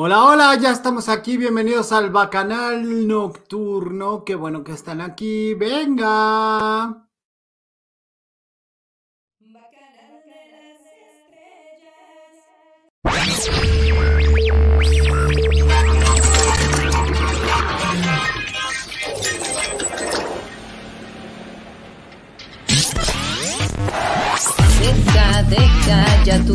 Hola, hola, ya estamos aquí. Bienvenidos al Bacanal Nocturno. Qué bueno que están aquí. Venga. Deja, deja ya tu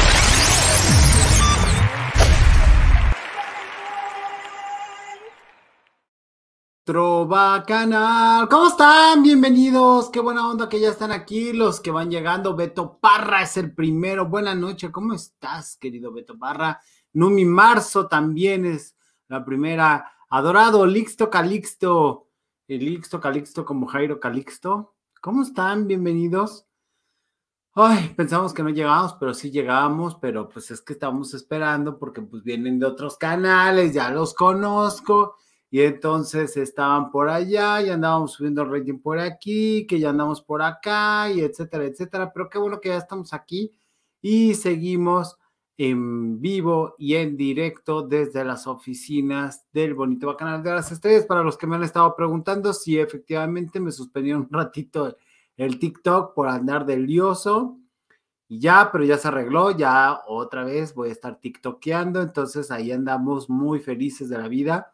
Trova Canal. ¿Cómo están? Bienvenidos. Qué buena onda que ya están aquí. Los que van llegando. Beto Parra es el primero. Buenas noches. ¿Cómo estás, querido Beto Parra? Numi Marzo también es la primera. Adorado, Lixto Calixto. Lixto Calixto como Jairo Calixto. ¿Cómo están? Bienvenidos. Ay, pensamos que no llegábamos, pero sí llegábamos, pero pues es que estamos esperando porque pues vienen de otros canales, ya los conozco y entonces estaban por allá y andábamos subiendo el rating por aquí, que ya andamos por acá y etcétera, etcétera. Pero qué bueno que ya estamos aquí y seguimos en vivo y en directo desde las oficinas del bonito Bacanal de las Estrellas. Para los que me han estado preguntando si efectivamente me suspendieron un ratito el TikTok por andar del lioso. Y ya, pero ya se arregló, ya otra vez voy a estar TikTokeando, entonces ahí andamos muy felices de la vida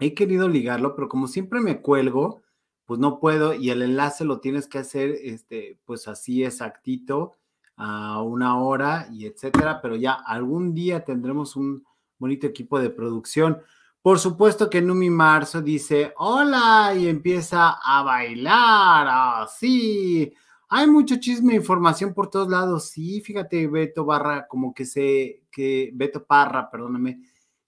he querido ligarlo, pero como siempre me cuelgo, pues no puedo y el enlace lo tienes que hacer, este, pues así exactito, a una hora y etcétera, pero ya algún día tendremos un bonito equipo de producción. Por supuesto que Numi Marzo dice, hola, y empieza a bailar, así. Hay mucho chisme, información por todos lados. Sí, fíjate, Beto Barra, como que se, que Beto Parra, perdóname,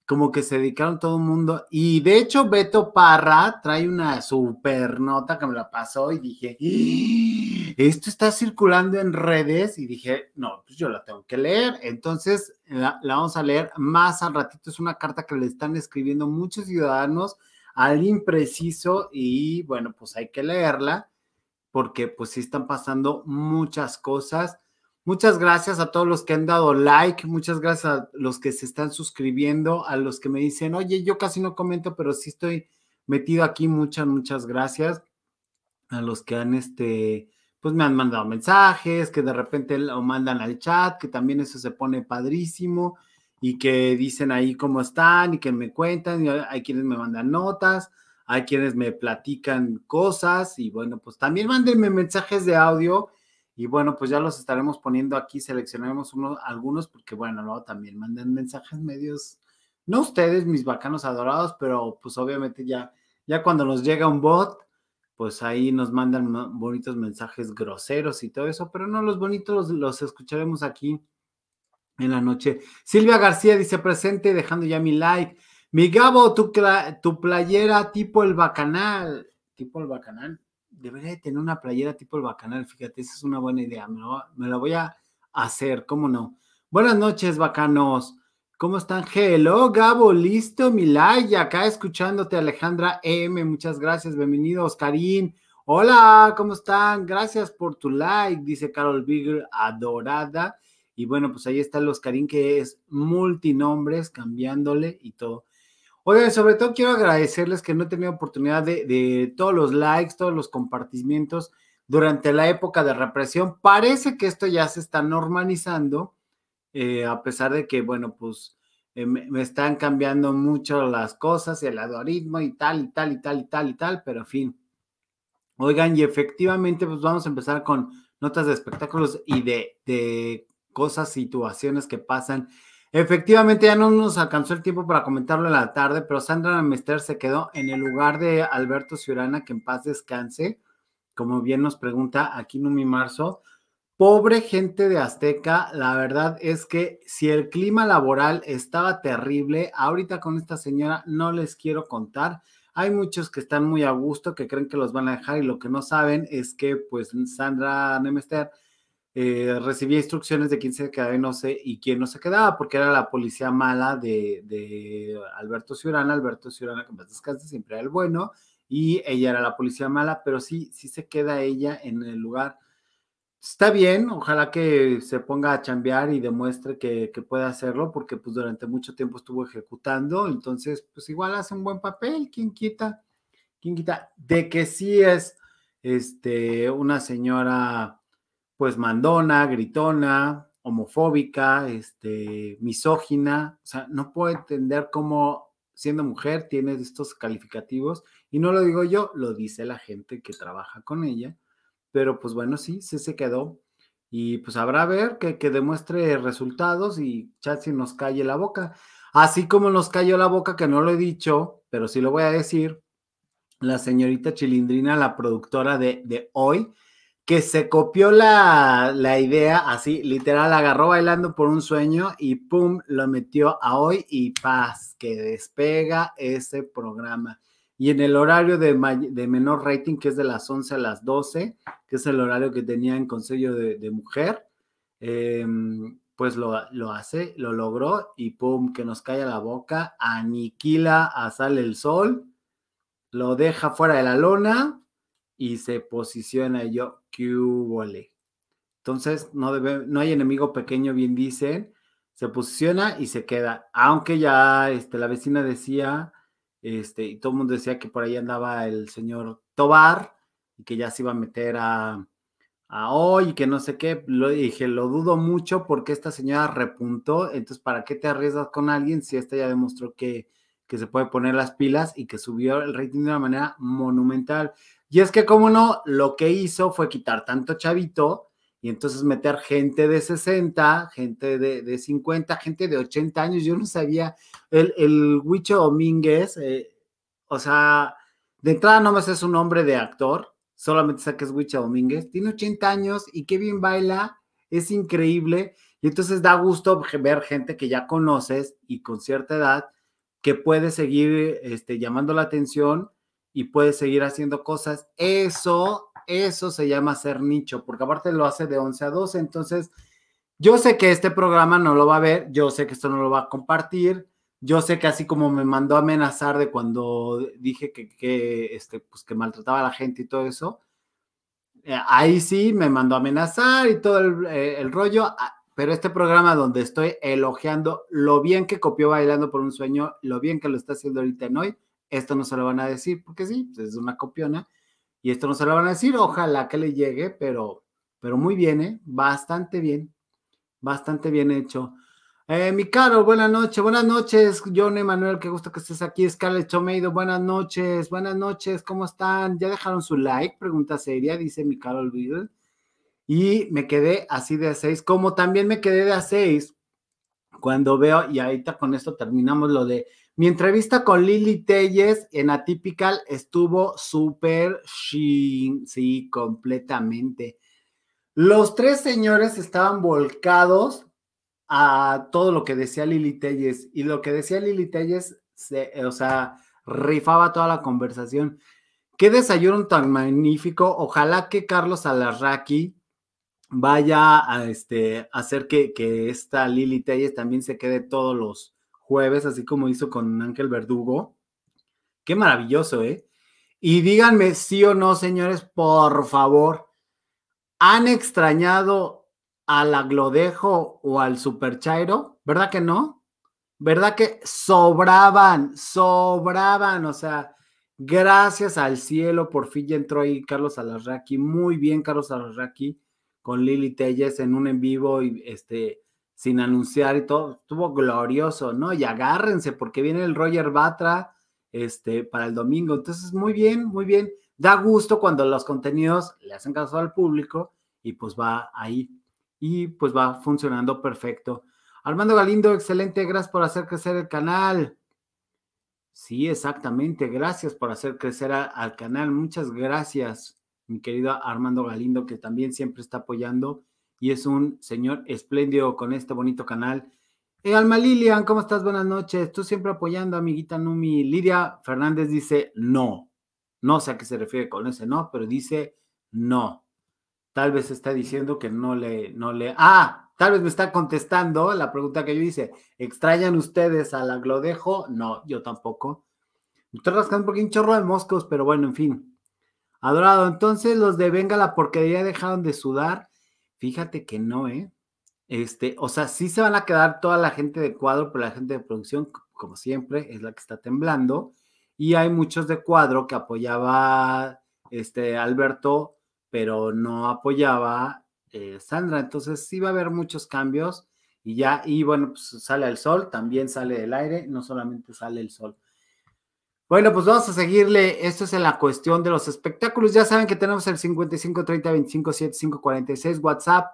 como que se dedicaron todo el mundo. Y de hecho, Beto Parra trae una super nota que me la pasó y dije, ¡Ah! esto está circulando en redes. Y dije, no, pues yo la tengo que leer. Entonces, la, vamos a leer más al ratito. Es una carta que le están escribiendo muchos ciudadanos al impreciso y bueno, pues hay que leerla porque pues sí están pasando muchas cosas. Muchas gracias a todos los que han dado like, muchas gracias a los que se están suscribiendo, a los que me dicen, oye, yo casi no comento, pero sí estoy metido aquí, muchas, muchas gracias. A los que han, este, pues me han mandado mensajes, que de repente lo mandan al chat, que también eso se pone padrísimo y que dicen ahí cómo están y que me cuentan, y hay quienes me mandan notas, hay quienes me platican cosas y bueno, pues también mándenme mensajes de audio y bueno, pues ya los estaremos poniendo aquí, seleccionaremos unos, algunos, porque bueno, luego también manden mensajes medios, no ustedes, mis bacanos adorados, pero pues obviamente ya, ya cuando nos llega un bot, pues ahí nos mandan bonitos mensajes groseros y todo eso, pero no los bonitos los, los escucharemos aquí en la noche. Silvia García dice presente, dejando ya mi like. Mi Gabo, tu, tu playera tipo el bacanal, tipo el bacanal debería de tener una playera tipo el bacanal, fíjate, esa es una buena idea, me, la voy a hacer, ¿cómo no? Buenas noches, bacanos. ¿Cómo están? Hello, Gabo, listo, mi like, acá escuchándote, Alejandra M, muchas gracias, bienvenidos, Karim. Hola, ¿cómo están? Gracias por tu like, dice Carol Bigger, adorada. Y bueno, pues ahí está el Oscarín, que es multinombres, cambiándole y todo. Oigan, sobre todo quiero agradecerles que no he tenido oportunidad de, todos los likes, todos los compartimientos durante la época de represión. Parece que esto ya se está normalizando, eh, a pesar de que, bueno, pues eh, me, están cambiando mucho las cosas, el algoritmo y tal, y tal, y tal, y tal, y tal, pero en fin. Oigan, y efectivamente, pues vamos a empezar con notas de espectáculos y de cosas, situaciones que pasan Efectivamente, ya no nos alcanzó el tiempo para comentarlo en la tarde, pero Sandra Mester se quedó en el lugar de Alberto Ciurana, que en paz descanse, como bien nos pregunta aquí Numi Marzo. Pobre gente de Azteca, la verdad es que si el clima laboral estaba terrible, ahorita con esta señora no les quiero contar. Hay muchos que están muy a gusto, que creen que los van a dejar y lo que no saben es que pues Sandra Nemester eh, recibía instrucciones de quién se quedaba y no sé, y quién no se quedaba, porque era la policía mala de, Alberto Ciurana. Alberto Ciurana, que más descanse, siempre era el bueno, y ella era la policía mala, pero sí, sí se queda ella en el lugar. Está bien, ojalá que se ponga a chambear y demuestre que, que puede hacerlo, porque pues durante mucho tiempo estuvo ejecutando, entonces pues igual hace un buen papel, ¿quién quita? ¿Quién quita? De que sí es este, una señora pues mandona, gritona, homofóbica, este, misógina, o sea, no puedo entender cómo siendo mujer tiene estos calificativos. Y no lo digo yo, lo dice la gente que trabaja con ella, pero pues bueno, sí, sí se quedó. Y pues habrá ver que, que demuestre resultados y Chatsi nos calle la boca, así como nos cayó la boca que no lo he dicho, pero sí lo voy a decir, la señorita Chilindrina, la productora de, de hoy, que se copió la, idea así, literal, agarró bailando por un sueño y pum, lo metió a hoy y paz, que despega ese programa. Y en el horario de, menor rating, que es de las 11 a las 12, que es el horario que tenía en Consejo de, Mujer, em, pues lo, lo, hace, lo logró y pum, que nos cae a la boca, aniquila a Sale el Sol, lo deja fuera de la lona y se posiciona yo, que Entonces, no, debe, no hay enemigo pequeño, bien dicen, se posiciona y se queda. Aunque ya este, la vecina decía, este, y todo el mundo decía que por ahí andaba el señor Tobar y que ya se iba a meter a, a hoy y que no sé qué. Lo dije, lo dudo mucho porque esta señora repuntó. Entonces, ¿para qué te arriesgas con alguien si esta ya demostró que, que se puede poner las pilas y que subió el rating de una manera monumental? Y es que, como no, lo que hizo fue quitar tanto chavito y entonces meter gente de 60, gente de, 50, gente de 80 años. Yo no sabía, el, el Huicho Domínguez, eh, o sea, de entrada no me sé su nombre de actor, solamente es Huicho Domínguez. Tiene 80 años y qué bien baila, es increíble. Y entonces da gusto ver gente que ya conoces y con cierta edad que puede seguir este, llamando la atención y puedes seguir haciendo cosas. Eso, eso se llama ser nicho, porque aparte lo hace de 11 a 12. Entonces, yo sé que este programa no lo va a ver, yo sé que esto no lo va a compartir, yo sé que así como me mandó a amenazar de cuando dije que, que, este, pues que maltrataba a la gente y todo eso, eh, ahí sí me mandó a amenazar y todo el, eh, el rollo, ah, pero este programa donde estoy elogiando lo bien que copió Bailando por un Sueño, lo bien que lo está haciendo ahorita en hoy, esto no se lo van a decir, porque sí, pues, es una copiona, y esto no se lo van a decir, ojalá que le llegue, pero, pero muy bien, ¿eh? Bastante bien, bastante bien hecho. Eh, mi caro, buenas noches, buenas noches, John Emanuel, qué gusto que estés aquí, Scarlett Chomeido, buenas noches, buenas noches, ¿cómo están? ¿Ya dejaron su like? Pregunta seria, dice mi caro Beatle. Y me quedé así de a seis, como también me quedé de a seis cuando veo, y ahorita con esto terminamos lo de mi entrevista con Lili Telles en Atypical estuvo súper sí, completamente. Los tres señores estaban volcados a todo lo que decía Lili Telles y lo que decía Lili Telles, o sea, rifaba toda la conversación. Qué desayuno tan magnífico. Ojalá que Carlos Alarraqui vaya a este, hacer que, que esta Lili Telles también se quede todos los jueves, así como hizo con Ángel Verdugo. Qué maravilloso, ¿eh? Y díganme sí o no, señores, por favor, ¿han extrañado al Aglodejo o al Super Chairo? ¿Verdad que no? ¿Verdad que sobraban, sobraban? O sea, gracias al cielo, por fin ya entró ahí Carlos Alarraqui. Muy bien, Carlos Alarraqui, con Lili Telles en un en vivo y este sin anunciar y todo, estuvo glorioso, ¿no? Y agárrense porque viene el Roger Batra este, para el domingo. Entonces, muy bien, muy bien. Da gusto cuando los contenidos le hacen caso al público y pues va ahí y pues va funcionando perfecto. Armando Galindo, excelente, gracias por hacer crecer el canal. Sí, exactamente, gracias por hacer crecer al canal. Muchas gracias, mi querido Armando Galindo, que también siempre está apoyando y es un señor espléndido con este bonito canal. Eh, Alma Lilian, ¿cómo estás? Buenas noches. Tú siempre apoyando, amiguita Numi. Lidia Fernández dice no. No sé a qué se refiere con ese no, pero dice no. Tal vez está diciendo que no le, no le. Ah, tal vez me está contestando la pregunta que yo hice. ¿Extrañan ustedes a la Glodejo? No, yo tampoco. Me estoy rascando un chorro de moscos, pero bueno, en fin. Adorado, entonces los de Venga la porquería dejaron de sudar. Fíjate que no, ¿eh? Este, o sea, sí se van a quedar toda la gente de cuadro, pero la gente de producción, como siempre, es la que está temblando. Y hay muchos de cuadro que apoyaba este Alberto, pero no apoyaba eh, Sandra. Entonces sí va a haber muchos cambios. Y ya, y bueno, pues sale el sol, también sale el aire, no solamente sale el sol. Bueno, pues vamos a seguirle. Esto es en la cuestión de los espectáculos. Ya saben que tenemos el 55 30 25 75 46 WhatsApp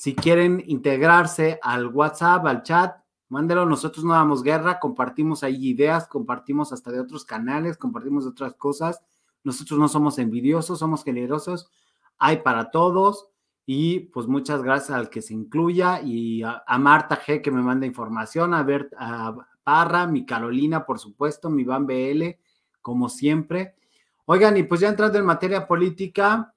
si quieren integrarse al WhatsApp, al chat, mándelo. Nosotros no damos guerra, compartimos ahí ideas, compartimos hasta de otros canales, compartimos otras cosas. Nosotros no somos envidiosos, somos generosos. Hay para todos. Y pues muchas gracias al que se incluya y a, Marta G que me manda información, a ver a Mi Carolina, por supuesto, mi Van BL, como siempre. Oigan, y pues ya entrando en materia política,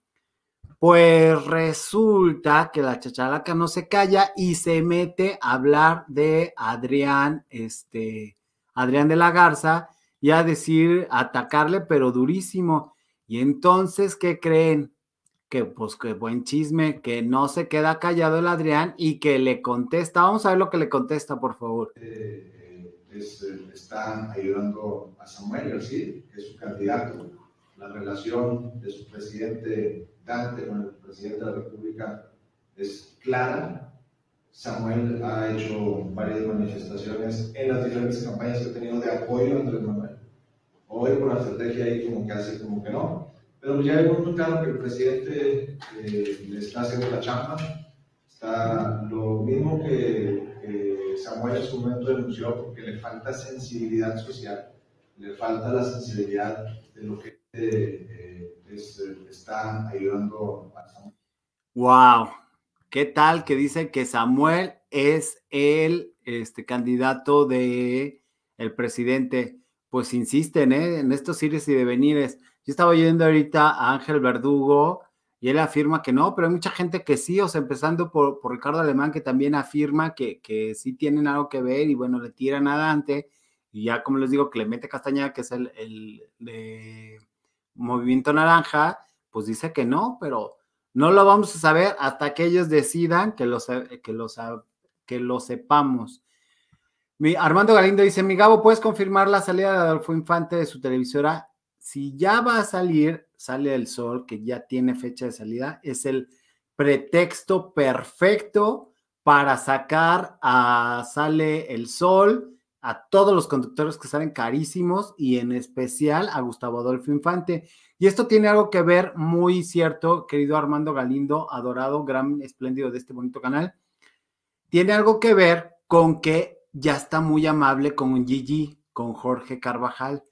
pues resulta que la chachalaca no se calla y se mete a hablar de Adrián, este, Adrián de la Garza y a decir, atacarle, pero durísimo. Y entonces, ¿qué creen? Que pues qué buen chisme, que no se queda callado el Adrián y que le contesta. Vamos a ver lo que le contesta, por favor. Eh, eh, eh, está ayudando a Samuel García, que es su candidato. La relación de su presidente Dante con el presidente de la República es clara. Samuel ha hecho varias manifestaciones en las diferentes campañas que ha tenido de apoyo a Andrés Manuel. Hoy por la estrategia ahí como que hace como que no. Pero ya vemos muy claro que el presidente eh, le está haciendo la chamba. Está lo mismo que Samuel en su momento denunció porque le falta sensibilidad social, le falta la sensibilidad de lo que eh, está ayudando a Samuel. Wow, ¿qué tal que dice que Samuel es el este, candidato de el presidente? Pues insisten ¿eh? en estos ires y devenires. Yo estaba oyendo ahorita a Ángel Verdugo y él afirma que no, pero hay mucha gente que sí, o sea, empezando por, por Ricardo Alemán, que también afirma que, que, sí tienen algo que ver y bueno, le tiran a Dante y ya como les digo, que le mete Castañeda, que es el, el de Movimiento Naranja, pues dice que no, pero no lo vamos a saber hasta que ellos decidan que lo, que que lo sepamos. Mi, Armando Galindo dice, mi Gabo, ¿puedes confirmar la salida de Adolfo Infante de su televisora? Si ya va a salir, sale el sol, que ya tiene fecha de salida, es el pretexto perfecto para sacar a Sale el Sol, a todos los conductores que salen carísimos y en especial a Gustavo Adolfo Infante. Y esto tiene algo que ver muy cierto, querido Armando Galindo, adorado, gran espléndido de este bonito canal. Tiene algo que ver con que ya está muy amable con Gigi, con Jorge Carvajal.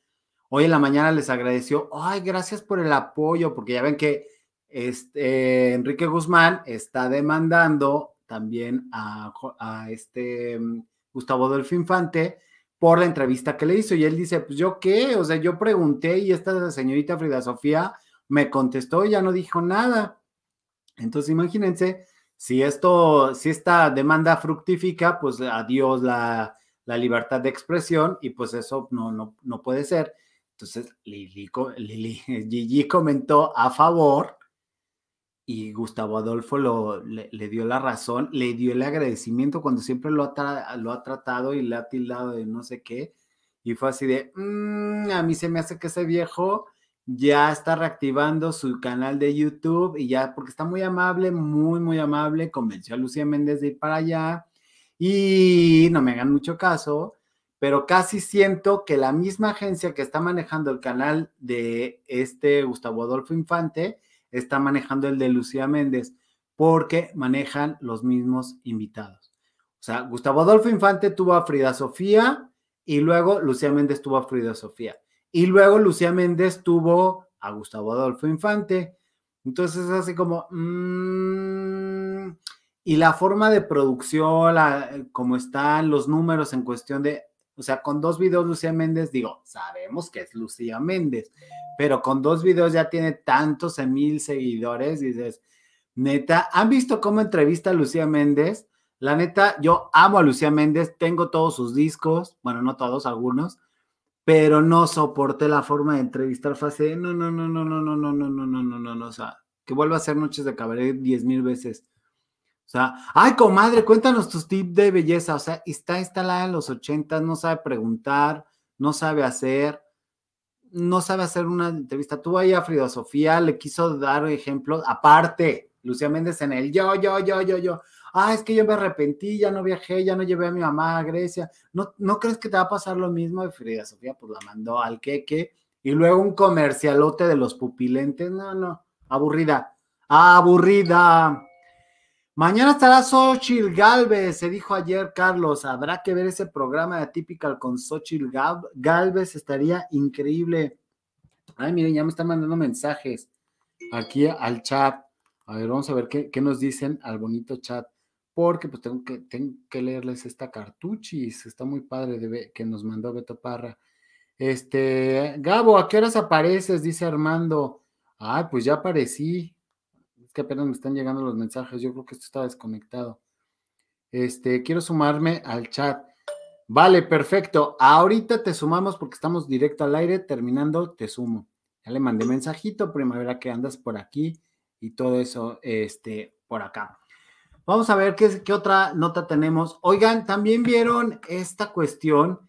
Hoy en la mañana les agradeció, ay, gracias por el apoyo, porque ya ven que este, Enrique Guzmán está demandando también a, este Gustavo Adolfo Infante, por la entrevista que le hizo. Y él dice, pues yo qué, o sea, yo pregunté y esta señorita Frida Sofía me contestó y ya no dijo nada. Entonces, imagínense, si esto, si esta demanda fructifica, pues adiós la, la libertad de expresión y pues eso no, no, no puede ser. Entonces, Lili, Lili, Gigi comentó a favor y Gustavo Adolfo lo, le, dio la razón, le dio el agradecimiento cuando siempre lo ha, lo ha tratado y le ha tildado de no sé qué. Y fue así de, mm, a mí se me hace que ese viejo ya está reactivando su canal de YouTube y ya, porque está muy amable, muy, muy amable, convenció a Lucía Méndez de ir para allá y no me hagan mucho caso, pero casi siento que la misma agencia que está manejando el canal de este Gustavo Adolfo Infante, está manejando el de Lucía Méndez, porque manejan los mismos invitados. O sea, Gustavo Adolfo Infante tuvo a Frida Sofía y luego Lucía Méndez tuvo a Frida Sofía. Y luego Lucía Méndez tuvo a Gustavo Adolfo Infante. Entonces es así como, mm, y la forma de producción, la, como están los números en cuestión de, o sea, con dos videos Lucía Méndez, digo, sabemos que es Lucía Méndez, pero con dos videos ya tiene tantos mil seguidores, dices, neta, ¿han visto cómo entrevista a Lucía Méndez? La neta, yo amo a Lucía Méndez, tengo todos sus discos, bueno, no todos, algunos, pero no soporté la forma de entrevistar fase, no, no, no, no, no, no, no, no, no, no, no, no, no, o sea, que vuelva a hacer noches de cabaret diez mil veces. O sea, ay, comadre, cuéntanos tus tips de belleza. O sea, está instalada en los ochentas, no sabe preguntar, no sabe hacer, no sabe hacer una entrevista. Tú ahí a Frida Sofía le quiso dar ejemplos. Aparte, Lucía Méndez en el yo, yo, yo, yo, yo. Ah, es que yo me arrepentí, ya no viajé, ya no llevé a mi mamá a Grecia. ¿No, ¿No crees que te va a pasar lo mismo de Frida Sofía? Pues la mandó al queque y luego un comercialote de los pupilentes. No, no, aburrida, aburrida. Mañana estará Xochitl Galvez, se dijo ayer Carlos. Habrá que ver ese programa de Atypical con Xochitl Galvez, estaría increíble. Ay, miren, ya me están mandando mensajes aquí al chat. A ver, vamos a ver qué, qué nos dicen al bonito chat porque pues tengo que, tengo que leerles esta cartuchis, está muy padre de, que nos mandó Beto Parra. Este, Gabo, ¿a qué horas apareces? Dice Armando. Ay, pues ya aparecí. Es que apenas me están llegando los mensajes, yo creo que esto está desconectado. Este, quiero sumarme al chat. Vale, perfecto. Ahorita te sumamos porque estamos directo al aire, terminando, te sumo. Ya le mandé mensajito, primavera que andas por aquí y todo eso, este, por acá. Vamos a ver qué, qué otra nota tenemos. Oigan, también vieron esta cuestión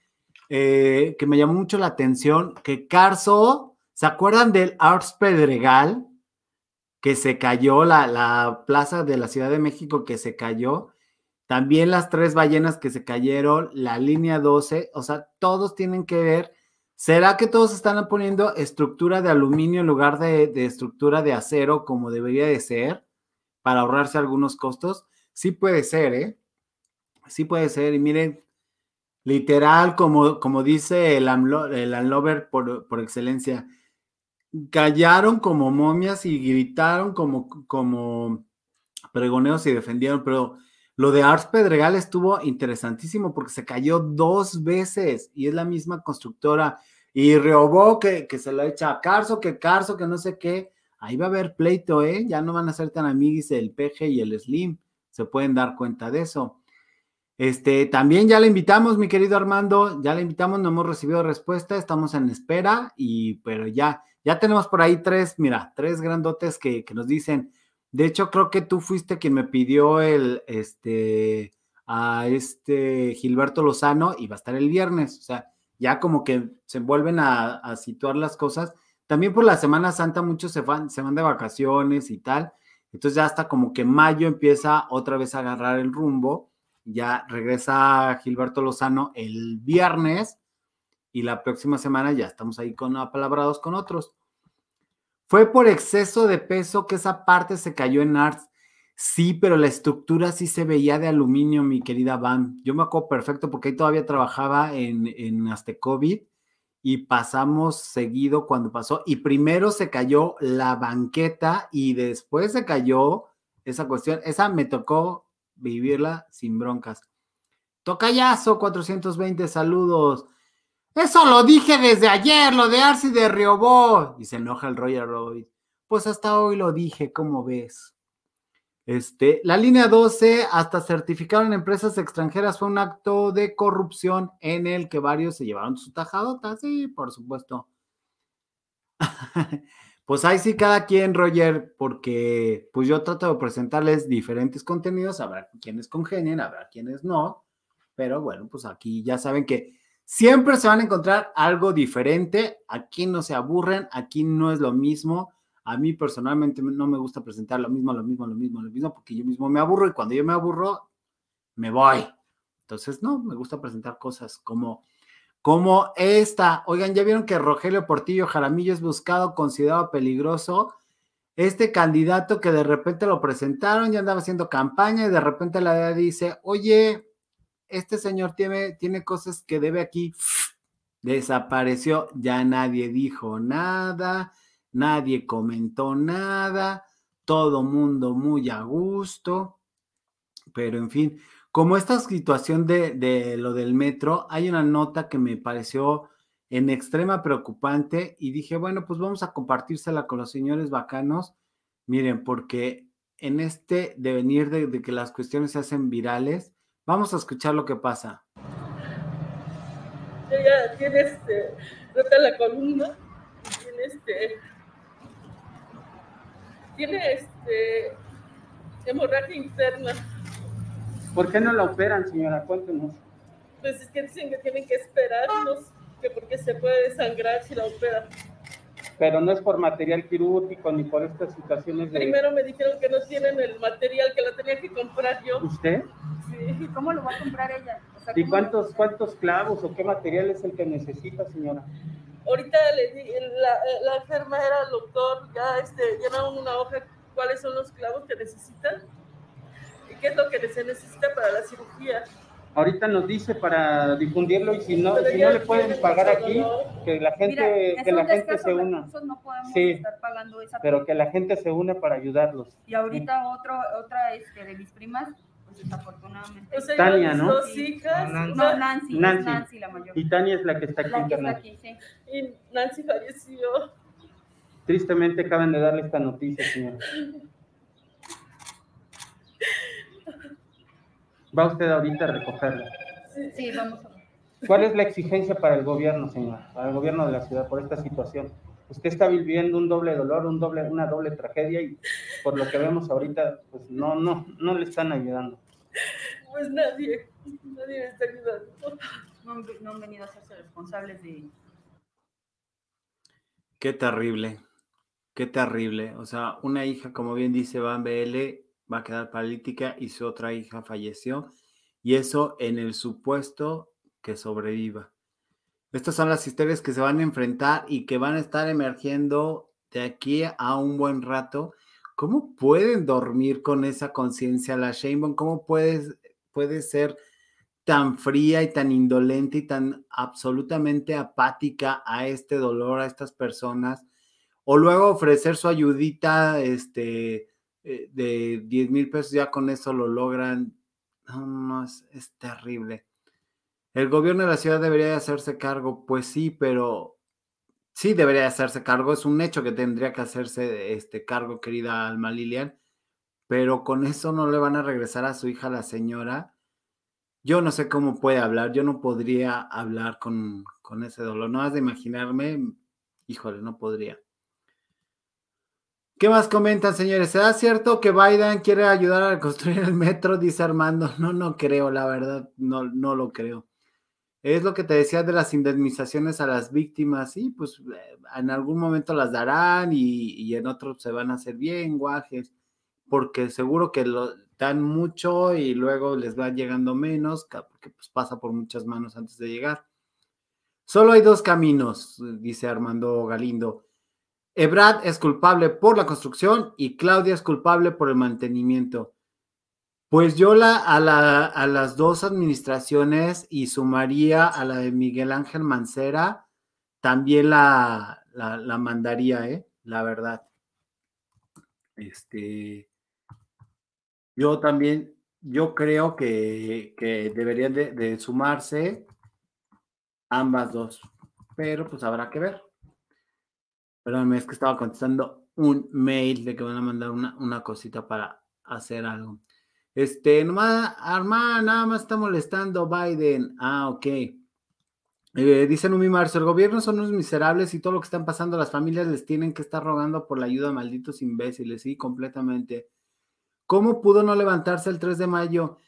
eh, que me llamó mucho la atención, que Carso, ¿se acuerdan del Arts Pedregal? Que se cayó, la, la plaza de la Ciudad de México que se cayó. También las tres ballenas que se cayeron, la línea 12, o sea, todos tienen que ver. ¿Será que todos están poniendo estructura de aluminio en lugar de, de estructura de acero como debería de ser? para ahorrarse algunos costos. Sí puede ser, ¿eh? Sí puede ser. Y miren, literal, como, como dice el, el por, por, excelencia, callaron como momias y gritaron como, como pregoneos y defendieron, pero lo de Ars Pedregal estuvo interesantísimo porque se cayó dos veces y es la misma constructora. Y Reobó que, que se lo echa a Carso, que Carso, que no sé qué ahí va a haber pleito, ¿eh? Ya no van a ser tan amigos el PG y el Slim, se pueden dar cuenta de eso. Este, también ya le invitamos, mi querido Armando, ya le invitamos, no hemos recibido respuesta, estamos en espera, y pero ya, ya tenemos por ahí tres, mira, tres grandotes que, que nos dicen, de hecho, creo que tú fuiste quien me pidió el, este, a este Gilberto Lozano y va a estar el viernes, o sea, ya como que se vuelven a, a situar las cosas también por la Semana Santa muchos se van, se van de vacaciones y tal. Entonces ya hasta como que mayo empieza otra vez a agarrar el rumbo. Ya regresa Gilberto Lozano el viernes y la próxima semana ya estamos ahí con apalabrados con otros. Fue por exceso de peso que esa parte se cayó en Arts. Sí, pero la estructura sí se veía de aluminio, mi querida Van. Yo me acuerdo perfecto porque ahí todavía trabajaba en, en Aztecovid y pasamos seguido cuando pasó. Y primero se cayó la banqueta y después se cayó esa cuestión. Esa me tocó vivirla sin broncas. Tocayazo 420, saludos. Eso lo dije desde ayer, lo de Arce de Riobó. Y se enoja el Royal Roy. Pues hasta hoy lo dije, ¿cómo ves? Este, la línea 12, hasta certificaron empresas extranjeras, fue un acto de corrupción en el que varios se llevaron su tajadota, sí, por supuesto. pues ahí sí cada quien, Roger, porque pues yo trato de presentarles diferentes contenidos, habrá quienes congenien, habrá quienes no, pero bueno, pues aquí ya saben que siempre se van a encontrar algo diferente, aquí no se aburren, aquí no es lo mismo a mí personalmente no me gusta presentar lo mismo, lo mismo, lo mismo, lo mismo, porque yo mismo me aburro y cuando yo me aburro, me voy. Entonces, no, me gusta presentar cosas como, como esta. Oigan, ¿ya vieron que Rogelio Portillo Jaramillo es buscado, considerado peligroso? Este candidato que de repente lo presentaron, ya andaba haciendo campaña y de repente la DEA dice, oye, este señor tiene, tiene cosas que debe aquí. Desapareció, ya nadie dijo nada nadie comentó nada, todo mundo muy a gusto. Pero en fin, como esta situación de, de lo del metro, hay una nota que me pareció en extrema preocupante y dije, bueno, pues vamos a compartírsela con los señores bacanos. Miren, porque en este devenir de, de que las cuestiones se hacen virales, vamos a escuchar lo que pasa. Ella tiene este, rota la columna, tiene este, tiene este, hemorragia interna. ¿Por qué no la operan, señora? Cuéntenos. Pues es que dicen que tienen que esperarnos, que porque se puede desangrar si la operan. Pero no es por material quirúrgico ni por estas situaciones de... Primero me dijeron que no tienen el material, que lo tenía que comprar yo. ¿Usted? Sí. ¿Cómo lo va a comprar ella? O sea, ¿Y ¿cómo- cuántos, cuántos clavos o qué material es el que necesita, señora? Ahorita le di, la, la enfermera, el doctor, ya este, llenaron una hoja cuáles son los clavos que necesitan y qué es lo que se necesita para la cirugía. Ahorita nos dice para difundirlo y si no, si no le pueden pagar aquí, que la gente, Mira, que la gente se una, no podemos Sí. estar pagando esa pero que la gente se una para ayudarlos. Y ahorita otro, otra este, de mis primas, pues desafortunadamente. O sea, Tania, ¿no? dos Sí. hijas, Nancy. No, Nancy, Nancy. es Nancy la mayor. Y Tania es la que está aquí La que está internada. aquí, sí. y Nancy falleció. Tristemente acaban de darle esta noticia, señora. Va usted ahorita a recogerla. Sí, vamos a ver. ¿Cuál es la exigencia para el gobierno, señor? Para el gobierno de la ciudad por esta situación. Usted está viviendo un doble dolor, un doble, una doble tragedia y por lo que vemos ahorita, pues no, no, no le están ayudando. Pues nadie, nadie me está ayudando. No, han- no han venido a hacerse responsables de. Qué terrible, qué terrible. O sea, una hija, como bien dice Van BL, va a quedar paralítica y su otra hija falleció. Y eso en el supuesto que sobreviva. Estas son las historias que se van a enfrentar y que van a estar emergiendo de aquí a un buen rato. ¿Cómo pueden dormir con esa conciencia la Sheinbaum? ¿Cómo puedes, puede ser tan fría y tan indolente y tan absolutamente apática a este dolor, a estas personas? O luego ofrecer su ayudita este, eh, de 10 mil pesos, ya con eso lo logran. No, no, es, es terrible. El gobierno de la ciudad debería de hacerse cargo, pues sí, pero sí debería de hacerse cargo. Es un hecho que tendría que hacerse este cargo, querida Alma Lilian, pero con eso no le van a regresar a su hija la señora. Yo no sé cómo puede hablar, yo no podría hablar con, con ese dolor. No has de imaginarme, híjole, no podría. ¿Qué más comentan, señores? ¿Será cierto que Biden quiere ayudar a reconstruir el metro? Dice Armando. No, no creo, la verdad, no, no lo creo. Es lo que te decía de las indemnizaciones a las víctimas, sí, pues eh, en algún momento las darán y, y en otros se van a hacer bien guajes, porque seguro que lo dan mucho y luego les va llegando menos, porque pues pasa por muchas manos antes de llegar. Solo hay dos caminos, dice Armando Galindo. Ebrad es culpable por la construcción y Claudia es culpable por el mantenimiento. Pues yo la, a, la- a las dos administraciones y sumaría a la de Miguel Ángel Mancera, también la, la, mandaría, ¿eh? La verdad. Este, yo también, yo creo que, que deberían de, de sumarse ambas dos, pero pues habrá que ver. Perdóname, es que estaba contestando un mail de que van a mandar una, una cosita para hacer algo. Este, nomás, Armand, nada más está molestando Biden. Ah, ok. Eh, dice Numi Marzo, el gobierno son unos miserables y todo lo que están pasando, las familias les tienen que estar rogando por la ayuda, malditos imbéciles, sí, completamente. ¿Cómo pudo no levantarse el 3 de mayo?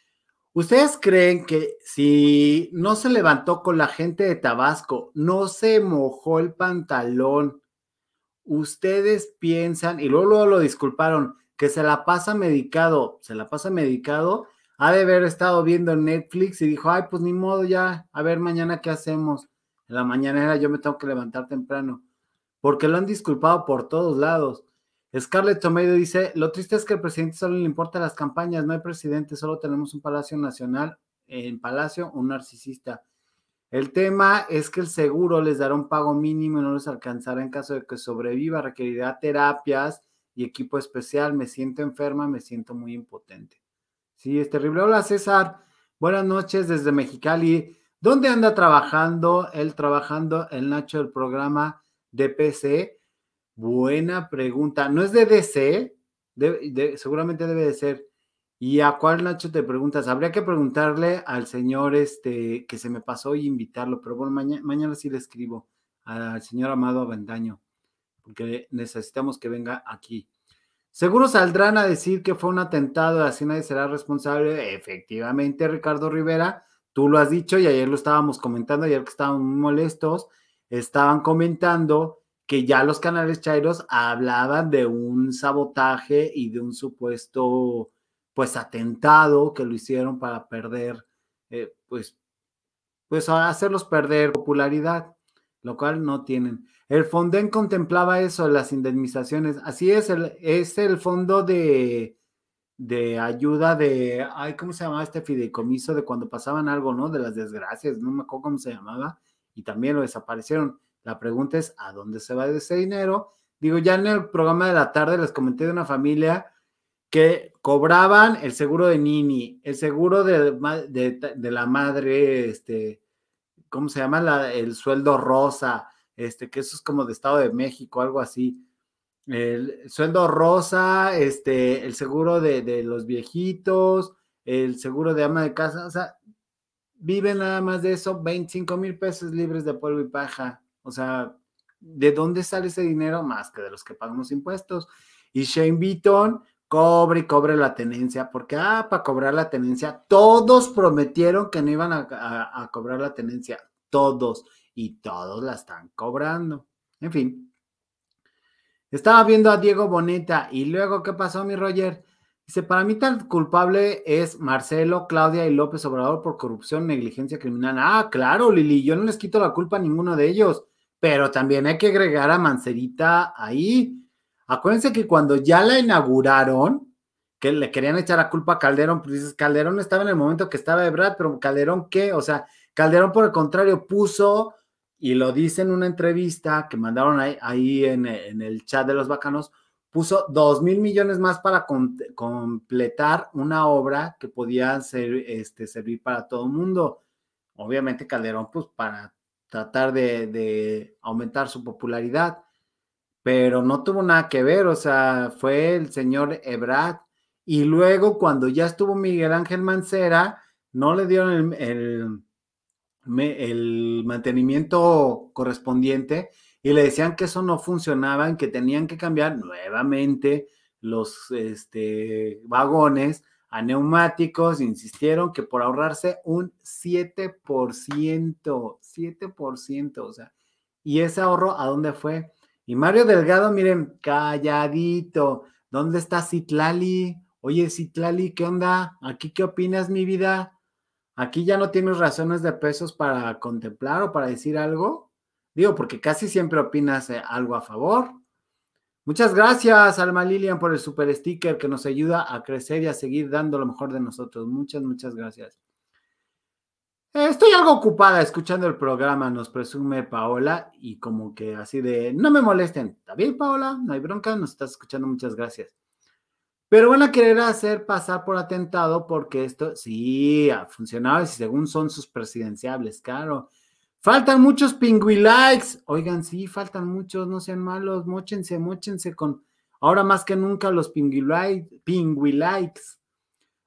¿Ustedes creen que si no se levantó con la gente de Tabasco, no se mojó el pantalón? Ustedes piensan, y luego, luego lo disculparon, que se la pasa medicado, se la pasa medicado, ha de haber estado viendo Netflix y dijo, ay, pues ni modo ya, a ver mañana qué hacemos. En la mañanera yo me tengo que levantar temprano, porque lo han disculpado por todos lados. Scarlett Tomedo dice, lo triste es que al presidente solo le importan las campañas, no hay presidente, solo tenemos un Palacio Nacional, en Palacio, un narcisista. El tema es que el seguro les dará un pago mínimo y no les alcanzará en caso de que sobreviva, requerirá terapias y equipo especial. Me siento enferma, me siento muy impotente. Sí, es terrible. Hola César, buenas noches desde Mexicali. ¿Dónde anda trabajando? Él trabajando el Nacho del programa de. Buena pregunta. ¿No es de DC? De- de- seguramente debe de ser. ¿Y a cuál Nacho te preguntas? Habría que preguntarle al señor este que se me pasó y invitarlo, pero bueno, mañana, mañana sí le escribo al señor Amado Avendaño, porque necesitamos que venga aquí. Seguro saldrán a decir que fue un atentado, así nadie será responsable. Efectivamente, Ricardo Rivera, tú lo has dicho y ayer lo estábamos comentando, ayer que muy molestos, estaban comentando que ya los canales Chairos hablaban de un sabotaje y de un supuesto, pues, atentado que lo hicieron para perder, eh, pues, pues, hacerlos perder popularidad, lo cual no tienen. El Fonden contemplaba eso, las indemnizaciones. Así es, el, es el fondo de, de ayuda de, ay, ¿cómo se llamaba este fideicomiso de cuando pasaban algo, ¿no? De las desgracias, no me acuerdo cómo se llamaba, y también lo desaparecieron. La pregunta es, ¿a dónde se va ese dinero? Digo, ya en el programa de la tarde les comenté de una familia que cobraban el seguro de Nini, el seguro de, la madre, este, ¿cómo se llama? La- el sueldo rosa, este, que eso es como de Estado de México, algo así. El sueldo rosa, este, el seguro de, de los viejitos, el seguro de ama de casa, o sea, viven nada más de eso, 25 mil pesos libres de polvo y paja. O sea, ¿de dónde sale ese dinero? Más que de los que pagamos impuestos. Y Shane Beaton cobre y cobre la tenencia, porque, ah, para cobrar la tenencia, todos prometieron que no iban a, a- a cobrar la tenencia, todos, y todos la están cobrando. En fin. Estaba viendo a Diego Boneta y luego, ¿qué pasó, mi Roger? Dice, para mí tan culpable es Marcelo, Claudia y López Obrador por corrupción, negligencia criminal. Ah, claro, Lili, yo no les quito la culpa a ninguno de ellos, pero también hay que agregar a Mancerita ahí. Acuérdense que cuando ya la inauguraron, que le querían echar la culpa a Calderón, pues dices, Calderón estaba en el momento que estaba Ebrard, pero Calderón, ¿qué? O sea, Calderón, por el contrario, puso, y lo dice en una entrevista que mandaron ahí, en, el chat de los bacanos, puso dos mil millones más para completar una obra que podía ser, este, servir para todo el mundo. Obviamente Calderón, pues para tratar de aumentar su popularidad, pero no tuvo nada que ver, o sea, fue el señor Ebrard. Y luego cuando ya estuvo Miguel Ángel Mancera, no le dieron el, el, el mantenimiento correspondiente y le decían que eso no funcionaba, que tenían que cambiar nuevamente los este, vagones a neumáticos, insistieron que por ahorrarse un 7%, 7%, o sea, y ese ahorro, ¿a dónde fue? Y Mario Delgado, miren, calladito, ¿dónde está Citlali? Oye, Citlali, ¿qué onda? ¿Aquí qué opinas, mi vida? ¿Aquí ya no tienes razones de pesos para contemplar o para decir algo? Digo, porque casi siempre opinas eh, algo a favor. Muchas gracias, Alma Lilian, por el super sticker que nos ayuda a crecer y a seguir dando lo mejor de nosotros. Muchas, muchas gracias. Eh, Estoy algo ocupada escuchando el programa, nos presume Paola, y como que así de, no me molesten. ¿Está bien, Paola? No hay bronca, nos estás escuchando, muchas gracias. Pero van a querer hacer pasar por atentado porque esto sí ha funcionado y según son sus presidenciables, claro. Faltan muchos pingüilikes. Oigan, sí, faltan muchos, no sean malos, móchense, móchense con ahora más que nunca los pingüilikes. pingüilikes.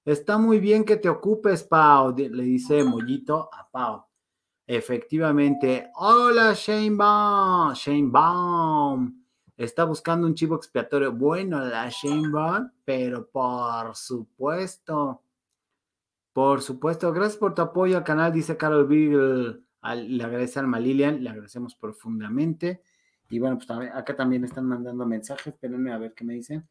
Está muy bien que te ocupes, Pau, le dice Mollito a Pau. Efectivamente. Hola, Shane Baum. Shane Baum. Está buscando un chivo expiatorio. Bueno, la Shane Baum, pero por supuesto. Por supuesto. Gracias por tu apoyo al canal, dice Carol Beagle. Le agradece a Lilian, le agradecemos profundamente. Y bueno, pues también- acá también están mandando mensajes. Espérenme a ver qué me dicen.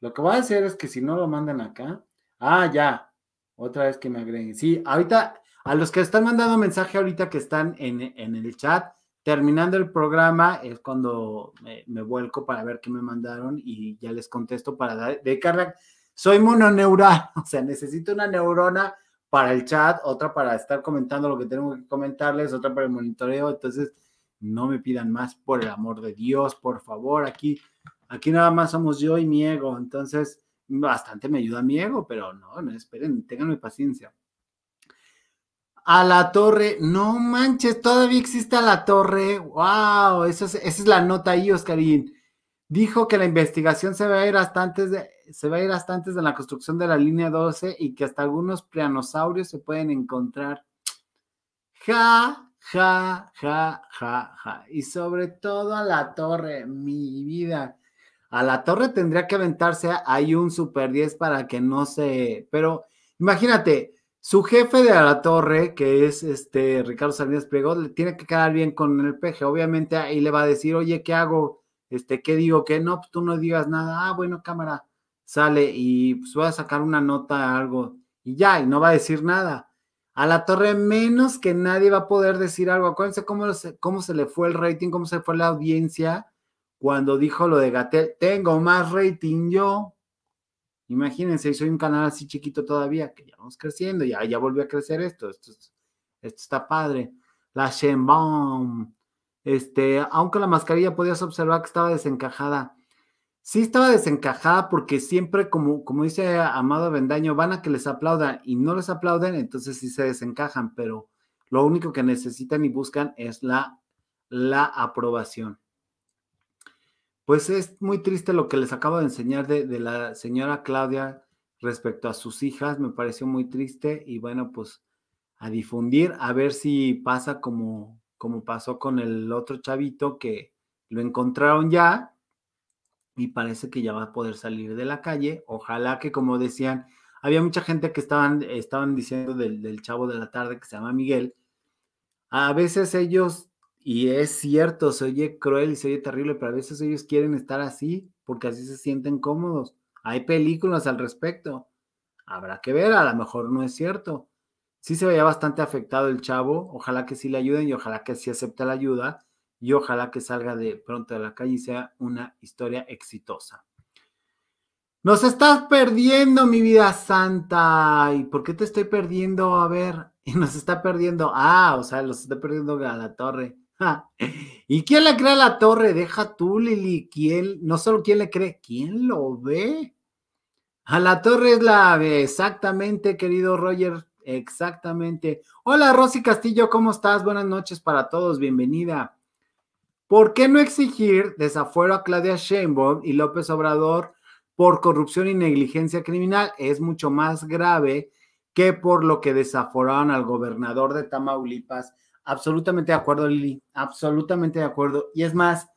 Lo que voy a hacer es que si no lo mandan acá. Ah, ya. Otra vez que me agreguen. Sí, ahorita, a los que están mandando mensaje ahorita que están en, en el chat, terminando el programa, es cuando me, vuelco para ver qué me mandaron y ya les contesto para dar- dedicarle. Soy mononeural, o sea, necesito una neurona para el chat, otra para estar comentando lo que tengo que comentarles, otra para el monitoreo. Entonces, no me pidan más, por el amor de Dios, por favor. Aquí, aquí nada más somos yo y mi ego. Entonces, bastante me ayuda mi ego, pero no, no, esperen, ténganme paciencia. A la torre, no manches, todavía existe a la torre. Wow, eso es, esa es la nota ahí, Oscarín. Dijo que la investigación se va a ir hasta antes de, se va a ir hasta antes de la construcción de la línea 12 y que hasta algunos preanosaurios se pueden encontrar. Ja, ja, ja, ja, ja. Y sobre todo a la torre, mi vida. A la torre tendría que aventarse, hay un super 10 para que no se, pero imagínate, su jefe de la torre, que es este Ricardo Salinas Pliego, le tiene que quedar bien con el peje. Obviamente ahí le va a decir, oye, ¿qué hago? Este, ¿qué digo? ¿Qué no? Pues tú no digas nada. Ah, bueno, cámara, sale y pues voy a sacar una nota, algo, y ya, y no va a decir nada. A la torre menos que nadie va a poder decir algo. Acuérdense cómo, se, cómo se le fue el rating, cómo se fue la audiencia cuando dijo lo de Gatel. Tengo más rating yo. Imagínense, soy un canal así chiquito todavía, que ya vamos creciendo, ya, ya volvió a crecer esto, esto, está padre. La Shenbaum, este, aunque la mascarilla podías observar que estaba desencajada. Sí estaba desencajada porque siempre, como, como dice Amado Vendaño, van a que les aplaudan y no les aplauden, entonces sí se desencajan, pero lo único que necesitan y buscan es la, la aprobación. Pues es muy triste lo que les acabo de enseñar de, la señora Claudia respecto a sus hijas, me pareció muy triste y bueno, pues a difundir, a ver si pasa como, como pasó con el otro chavito que lo encontraron ya y parece que ya va a poder salir de la calle. Ojalá que, como decían, había mucha gente que estaban, estaban diciendo del, del chavo de la tarde que se llama Miguel. A veces ellos y es cierto, se oye cruel y se oye terrible, pero a veces ellos quieren estar así porque así se sienten cómodos. Hay películas al respecto. Habrá que ver, a lo mejor no es cierto. Sí se veía bastante afectado el chavo, ojalá que sí le ayuden y ojalá que sí acepte la ayuda y ojalá que salga de pronto de la calle y sea una historia exitosa. Nos estás perdiendo, mi vida santa. ¿Y por qué te estoy perdiendo? A ver, y nos está perdiendo. Ah, o sea, los está perdiendo a la torre. ¿Y quién le cree a la torre? Deja tú, Lili. ¿Quién? No solo quién le cree, ¿quién lo ve? A la torre es la exactamente, querido Roger. Exactamente. Hola, Rosy Castillo, ¿cómo estás? Buenas noches para todos, bienvenida. ¿Por qué no exigir desafuero a Claudia Sheinbaum y López Obrador por corrupción y negligencia criminal? Es mucho más grave que por lo que desaforaron al gobernador de Tamaulipas Absolutamente de acuerdo, Lili, absolutamente de acuerdo. Y es más,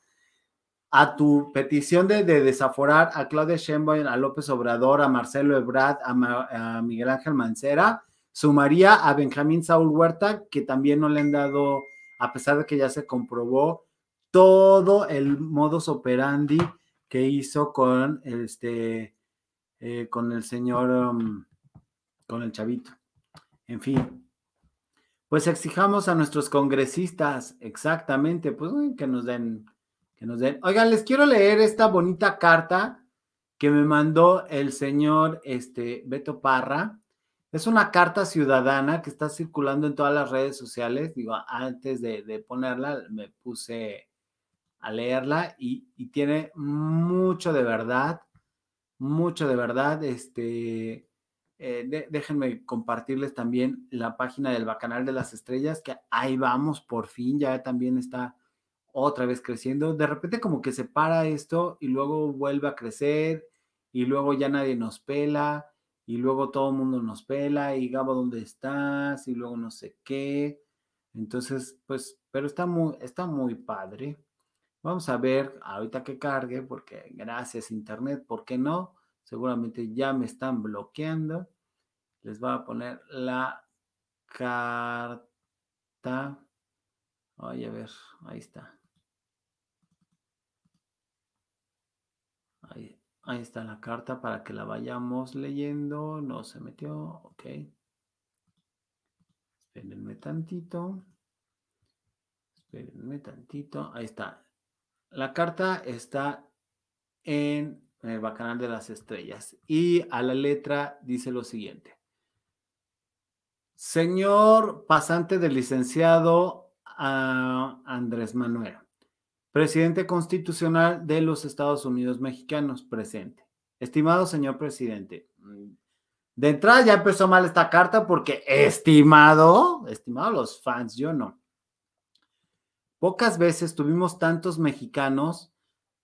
a tu petición de, desaforar a Claudia Sheinbaum, a López Obrador, a Marcelo Ebrard, a, Miguel Ángel Mancera, sumaría a Benjamín Saúl Huerta, que también no le han dado, a pesar de que ya se comprobó, todo el modus operandi que hizo con este, eh, con el señor, um, con el chavito. En fin, pues exijamos a nuestros congresistas, exactamente, pues que nos den, que nos den. Oigan, les quiero leer esta bonita carta que me mandó el señor este, Beto Parra. Es una carta ciudadana que está circulando en todas las redes sociales. Digo, antes de, ponerla, me puse a leerla y, y, tiene mucho de verdad, mucho de verdad. Este, eh, déjenme compartirles también la página del Bacanal de las Estrellas, que ahí vamos, por fin, ya también está otra vez creciendo. De repente como que se para esto y luego vuelve a crecer y luego ya nadie nos pela y luego todo el mundo nos pela y Gabo, ¿dónde estás? Y luego no sé qué. Entonces, pues, pero está muy, está muy padre. Vamos a ver ahorita que cargue, porque gracias Internet, ¿por qué no? Seguramente ya me están bloqueando les voy a poner la carta. Ay, a ver, ahí está. Ahí, ahí está la carta para que la vayamos leyendo. No se metió, ok. Espérenme tantito. Espérenme tantito. Ahí está. La carta está en el Bacanal de las Estrellas. Y a la letra dice lo siguiente. Señor pasante del licenciado ah, Andrés Manuel, presidente constitucional de los Estados Unidos mexicanos, presente. Estimado señor presidente, mm, de entrada ya empezó mal esta carta porque estimado, estimado los fans, yo no. Pocas veces tuvimos tantos mexicanos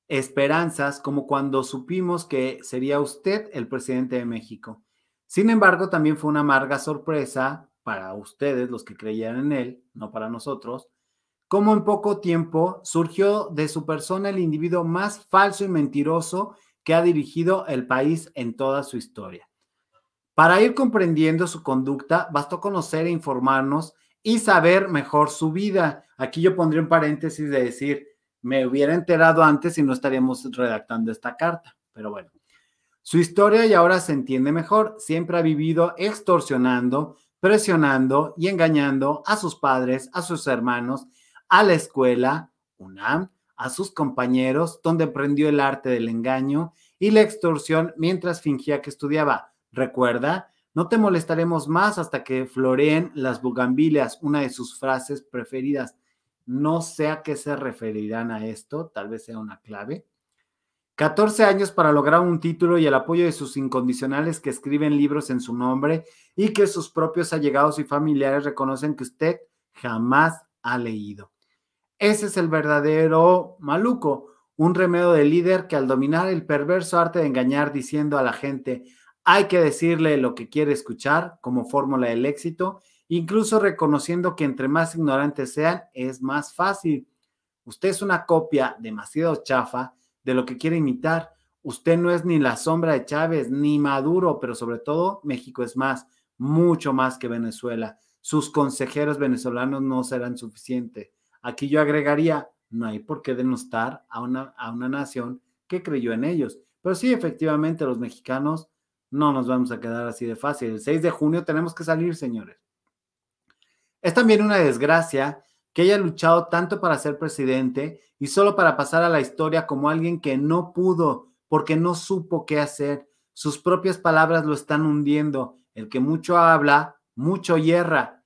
esperanzas como cuando supimos que sería usted el presidente de México. Sin embargo, también fue una amarga sorpresa para ustedes, los que creían en él, no para nosotros, cómo en poco tiempo surgió de su persona el individuo más falso y mentiroso que ha dirigido el país en toda su historia. Para ir comprendiendo su conducta, bastó conocer e informarnos y saber mejor su vida. Aquí yo pondría un paréntesis de decir, me hubiera enterado antes y no estaríamos redactando esta carta, pero bueno. Su historia y ahora se entiende mejor. Siempre ha vivido extorsionando, presionando y engañando a sus padres, a sus hermanos, a la escuela, UNAM, a sus compañeros, donde aprendió el arte del engaño y la extorsión mientras fingía que estudiaba. Recuerda, no te molestaremos más hasta que floreen las bugambilias, una de sus frases preferidas. No sé a qué se referirán a esto, tal vez sea una clave. 14 años para lograr un título y el apoyo de sus incondicionales que escriben libros en su nombre y que sus propios allegados y familiares reconocen que usted jamás ha leído. Ese es el verdadero maluco, un remedio de líder que al dominar el perverso arte de engañar diciendo a la gente, hay que decirle lo que quiere escuchar como fórmula del éxito, incluso reconociendo que entre más ignorantes sean, es más fácil. Usted es una copia demasiado chafa de lo que quiere imitar. Usted no es ni la sombra de Chávez, ni Maduro, pero sobre todo México es más, mucho más que Venezuela. Sus consejeros venezolanos no serán suficientes. Aquí yo agregaría, no hay por qué denostar a una, a una nación que creyó en ellos. Pero sí, efectivamente, los mexicanos no nos vamos a quedar así de fácil. El 6 de junio tenemos que salir, señores. Es también una desgracia que haya luchado tanto para ser presidente y solo para pasar a la historia como alguien que no pudo porque no supo qué hacer. Sus propias palabras lo están hundiendo. El que mucho habla, mucho hierra.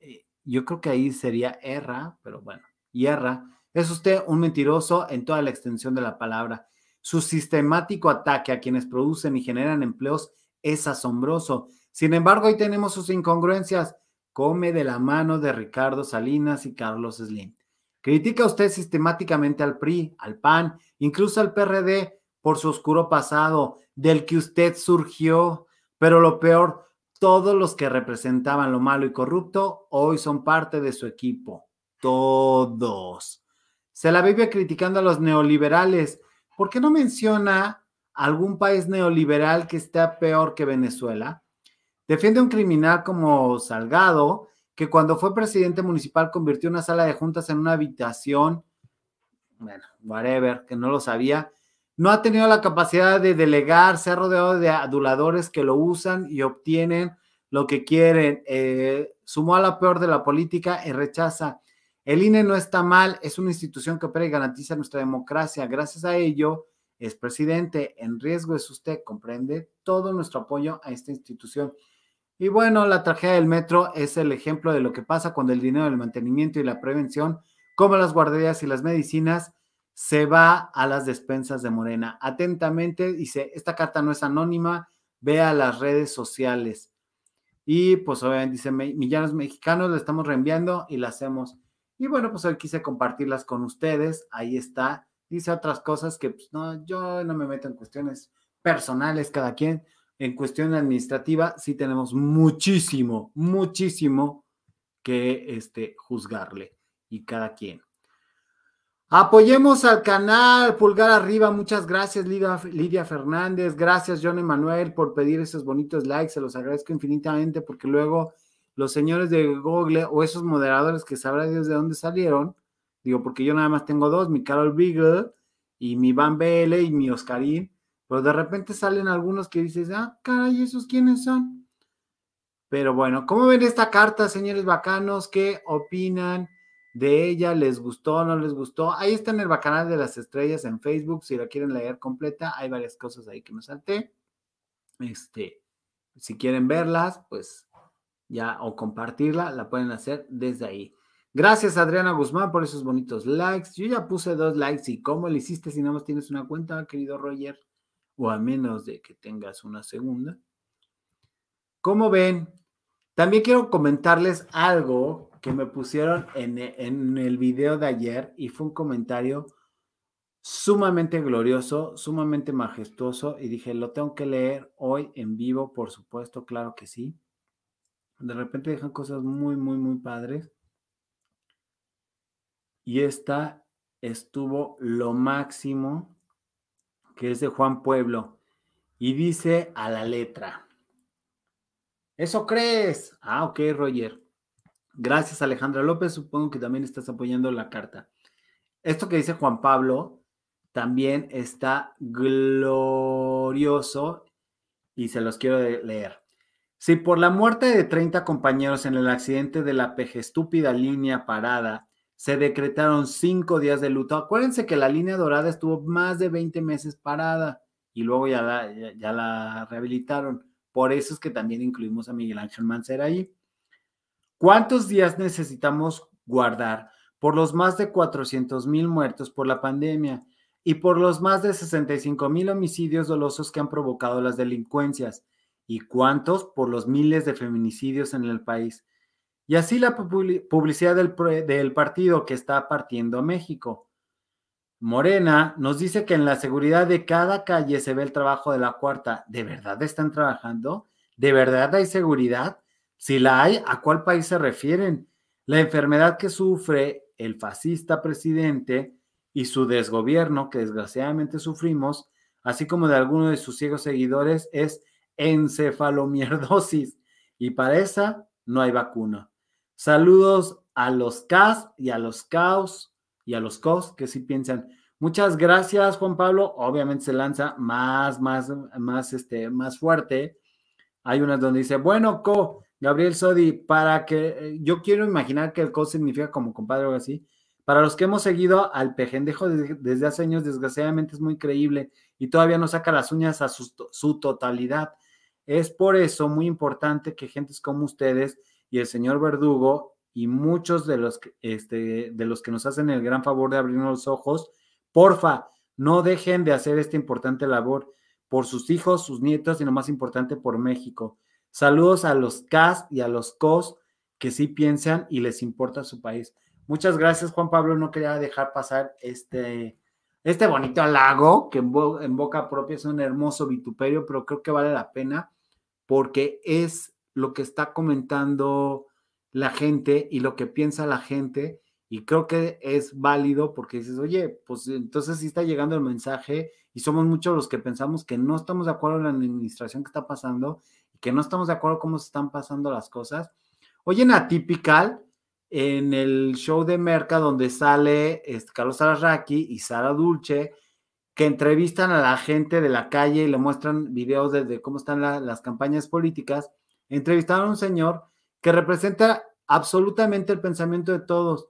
Eh, yo creo que ahí sería erra, pero bueno, hierra. Es usted un mentiroso en toda la extensión de la palabra. Su sistemático ataque a quienes producen y generan empleos es asombroso. Sin embargo, ahí tenemos sus incongruencias come de la mano de Ricardo Salinas y Carlos Slim. Critica usted sistemáticamente al PRI, al PAN, incluso al PRD por su oscuro pasado, del que usted surgió, pero lo peor, todos los que representaban lo malo y corrupto hoy son parte de su equipo. Todos. Se la vive criticando a los neoliberales. ¿Por qué no menciona algún país neoliberal que esté peor que Venezuela? Defiende a un criminal como Salgado, que cuando fue presidente municipal convirtió una sala de juntas en una habitación, bueno, whatever, que no lo sabía. No ha tenido la capacidad de delegar, se ha rodeado de aduladores que lo usan y obtienen lo que quieren. Eh, sumó a la peor de la política y rechaza. El INE no está mal, es una institución que opera y garantiza nuestra democracia. Gracias a ello, es presidente. En riesgo es usted, comprende todo nuestro apoyo a esta institución. Y bueno, la tragedia del metro es el ejemplo de lo que pasa cuando el dinero del mantenimiento y la prevención, como las guarderías y las medicinas, se va a las despensas de Morena. Atentamente, dice, esta carta no es anónima, vea las redes sociales. Y pues obviamente dice, millones mexicanos le estamos reenviando y la hacemos. Y bueno, pues hoy quise compartirlas con ustedes. Ahí está. Dice otras cosas que pues, no, yo no me meto en cuestiones personales, cada quien en cuestión administrativa sí tenemos muchísimo, muchísimo que este, juzgarle y cada quien. Apoyemos al canal, pulgar arriba, muchas gracias Lidia, Fernández, gracias John Emanuel por pedir esos bonitos likes, se los agradezco infinitamente porque luego los señores de Google o esos moderadores que sabrá Dios de dónde salieron, digo porque yo nada más tengo dos, mi Carol Beagle y mi Van BL y mi Oscarín, pero de repente salen algunos que dices, ah, caray, ¿esos quiénes son? Pero bueno, ¿cómo ven esta carta, señores bacanos? ¿Qué opinan de ella? ¿Les gustó no les gustó? Ahí está en el Bacanal de las Estrellas en Facebook, si la quieren leer completa, hay varias cosas ahí que me salté. Este, si quieren verlas, pues ya, o compartirla, la pueden hacer desde ahí. Gracias, Adriana Guzmán, por esos bonitos likes. Yo ya puse dos likes. ¿Y cómo le hiciste si no más tienes una cuenta, querido Roger? O a menos de que tengas una segunda. ¿Cómo ven? También quiero comentarles algo que me pusieron en, en el video de ayer y fue un comentario sumamente glorioso, sumamente majestuoso y dije, lo tengo que leer hoy en vivo, por supuesto, claro que sí. De repente dejan cosas muy, muy, muy padres. Y esta estuvo lo máximo, que es de Juan Pueblo, y dice a la letra. ¿Eso crees? Ah, ok, Roger. Gracias, Alejandra López. Supongo que también estás apoyando la carta. Esto que dice Juan Pablo también está glorioso y se los quiero leer. Si por la muerte de 30 compañeros en el accidente de la peje estúpida línea parada se decretaron cinco días de luto, acuérdense que la línea dorada estuvo más de 20 meses parada y luego ya la, rehabilitaron. Por eso es que también incluimos a Miguel Ángel Mancera ahí. ¿Cuántos días necesitamos guardar por los más de 400 mil muertos por la pandemia? y por los más de 65 mil homicidios dolosos que han provocado las delincuencias, y cuántos por los miles de feminicidios en el país. Y así la publicidad del, partido que está partiendo México. Morena nos dice que en la seguridad de cada calle se ve el trabajo de la cuarta. ¿De verdad están trabajando? ¿De verdad hay seguridad? Si la hay, ¿a cuál país se refieren? La enfermedad que sufre el fascista presidente y su desgobierno que desgraciadamente sufrimos, así como de algunos de sus ciegos seguidores, es encefalomierdosis. Y para esa no hay vacuna. Saludos a los CAS y a los CAOS y a los COS que sí piensan. Muchas gracias, Juan Pablo. Obviamente se lanza más, más, más, este, más fuerte. Hay unas donde dice, bueno, Co, Gabriel Sodi, para que eh, yo quiero imaginar que el Co significa como compadre o así. Para los que hemos seguido al pejendejo desde hace años, desgraciadamente es muy creíble y todavía no saca las uñas a su, totalidad. Es por eso muy importante que gentes como ustedes y el señor Verdugo y muchos de los, que, este, de los que nos hacen el gran favor de abrirnos los ojos, porfa, no dejen de hacer esta importante labor por sus hijos, sus nietos y lo más importante por México. Saludos a los CAS y a los COS que sí piensan y les importa su país. Muchas gracias, Juan Pablo. No quería dejar pasar este, este bonito halago, que en, boca propia es un hermoso vituperio, pero creo que vale la pena porque es lo que está comentando la gente y lo que piensa la gente. Y creo que es válido porque dices, oye, pues entonces sí está llegando el mensaje y somos muchos los que pensamos que no estamos de acuerdo en la administración que está pasando y que no estamos de acuerdo cómo se están pasando las cosas. Oye, en Atypical, en el show de Merca donde sale este, Carlos Arraqui y Sara Dulce, que entrevistan a la gente de la calle y le muestran videos de, cómo están las campañas políticas, entrevistaron a un señor que representa absolutamente el pensamiento de todos,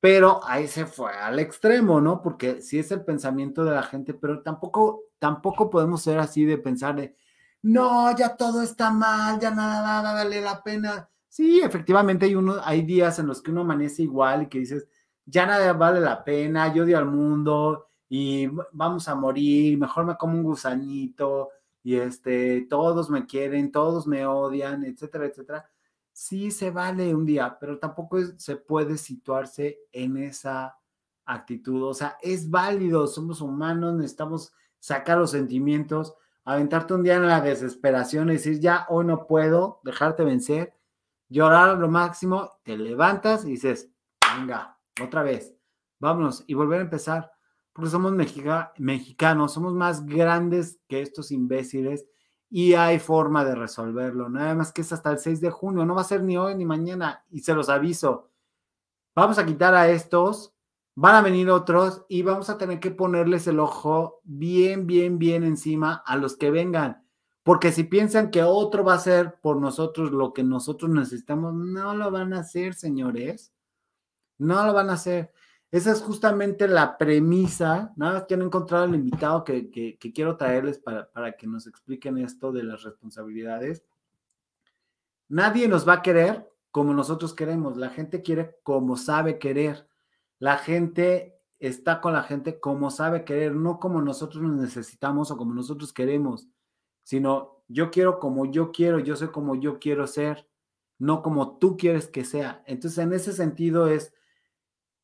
pero ahí se fue al extremo, ¿no? Porque sí es el pensamiento de la gente, pero tampoco, tampoco podemos ser así de pensar de, no, ya todo está mal, ya nada, nada vale la pena Sí, efectivamente hay, uno, hay días en los que uno amanece igual y que dices, ya nada vale la pena, yo odio al mundo y vamos a morir, mejor me como un gusanito y este, todos me quieren, todos me odian, etcétera, etcétera. Sí se vale un día, pero tampoco se puede situarse en esa actitud. O sea, es válido, somos humanos, necesitamos sacar los sentimientos, aventarte un día en la desesperación decir, ya hoy no puedo, dejarte vencer llorar lo máximo, te levantas y dices, venga, otra vez, vámonos y volver a empezar, porque somos mexicanos, somos más grandes que estos imbéciles y hay forma de resolverlo, nada más que es hasta el 6 de junio, no va a ser ni hoy ni mañana y se los aviso. Vamos a quitar a estos, van a venir otros y vamos a tener que ponerles el ojo bien, bien, bien encima a los que vengan porque si piensan que otro va a hacer por nosotros lo que nosotros necesitamos, no lo van a hacer, señores. No lo van a hacer. Esa es justamente la premisa. Nada más que han encontrado el invitado que, quiero traerles para, para que nos expliquen esto de las responsabilidades. Nadie nos va a querer como nosotros queremos. La gente quiere como sabe querer. La gente está con la gente como sabe querer, no como nosotros nos necesitamos o como nosotros queremos, sino yo quiero como yo quiero, yo soy como yo quiero ser, no como tú quieres que sea. Entonces, en ese sentido es,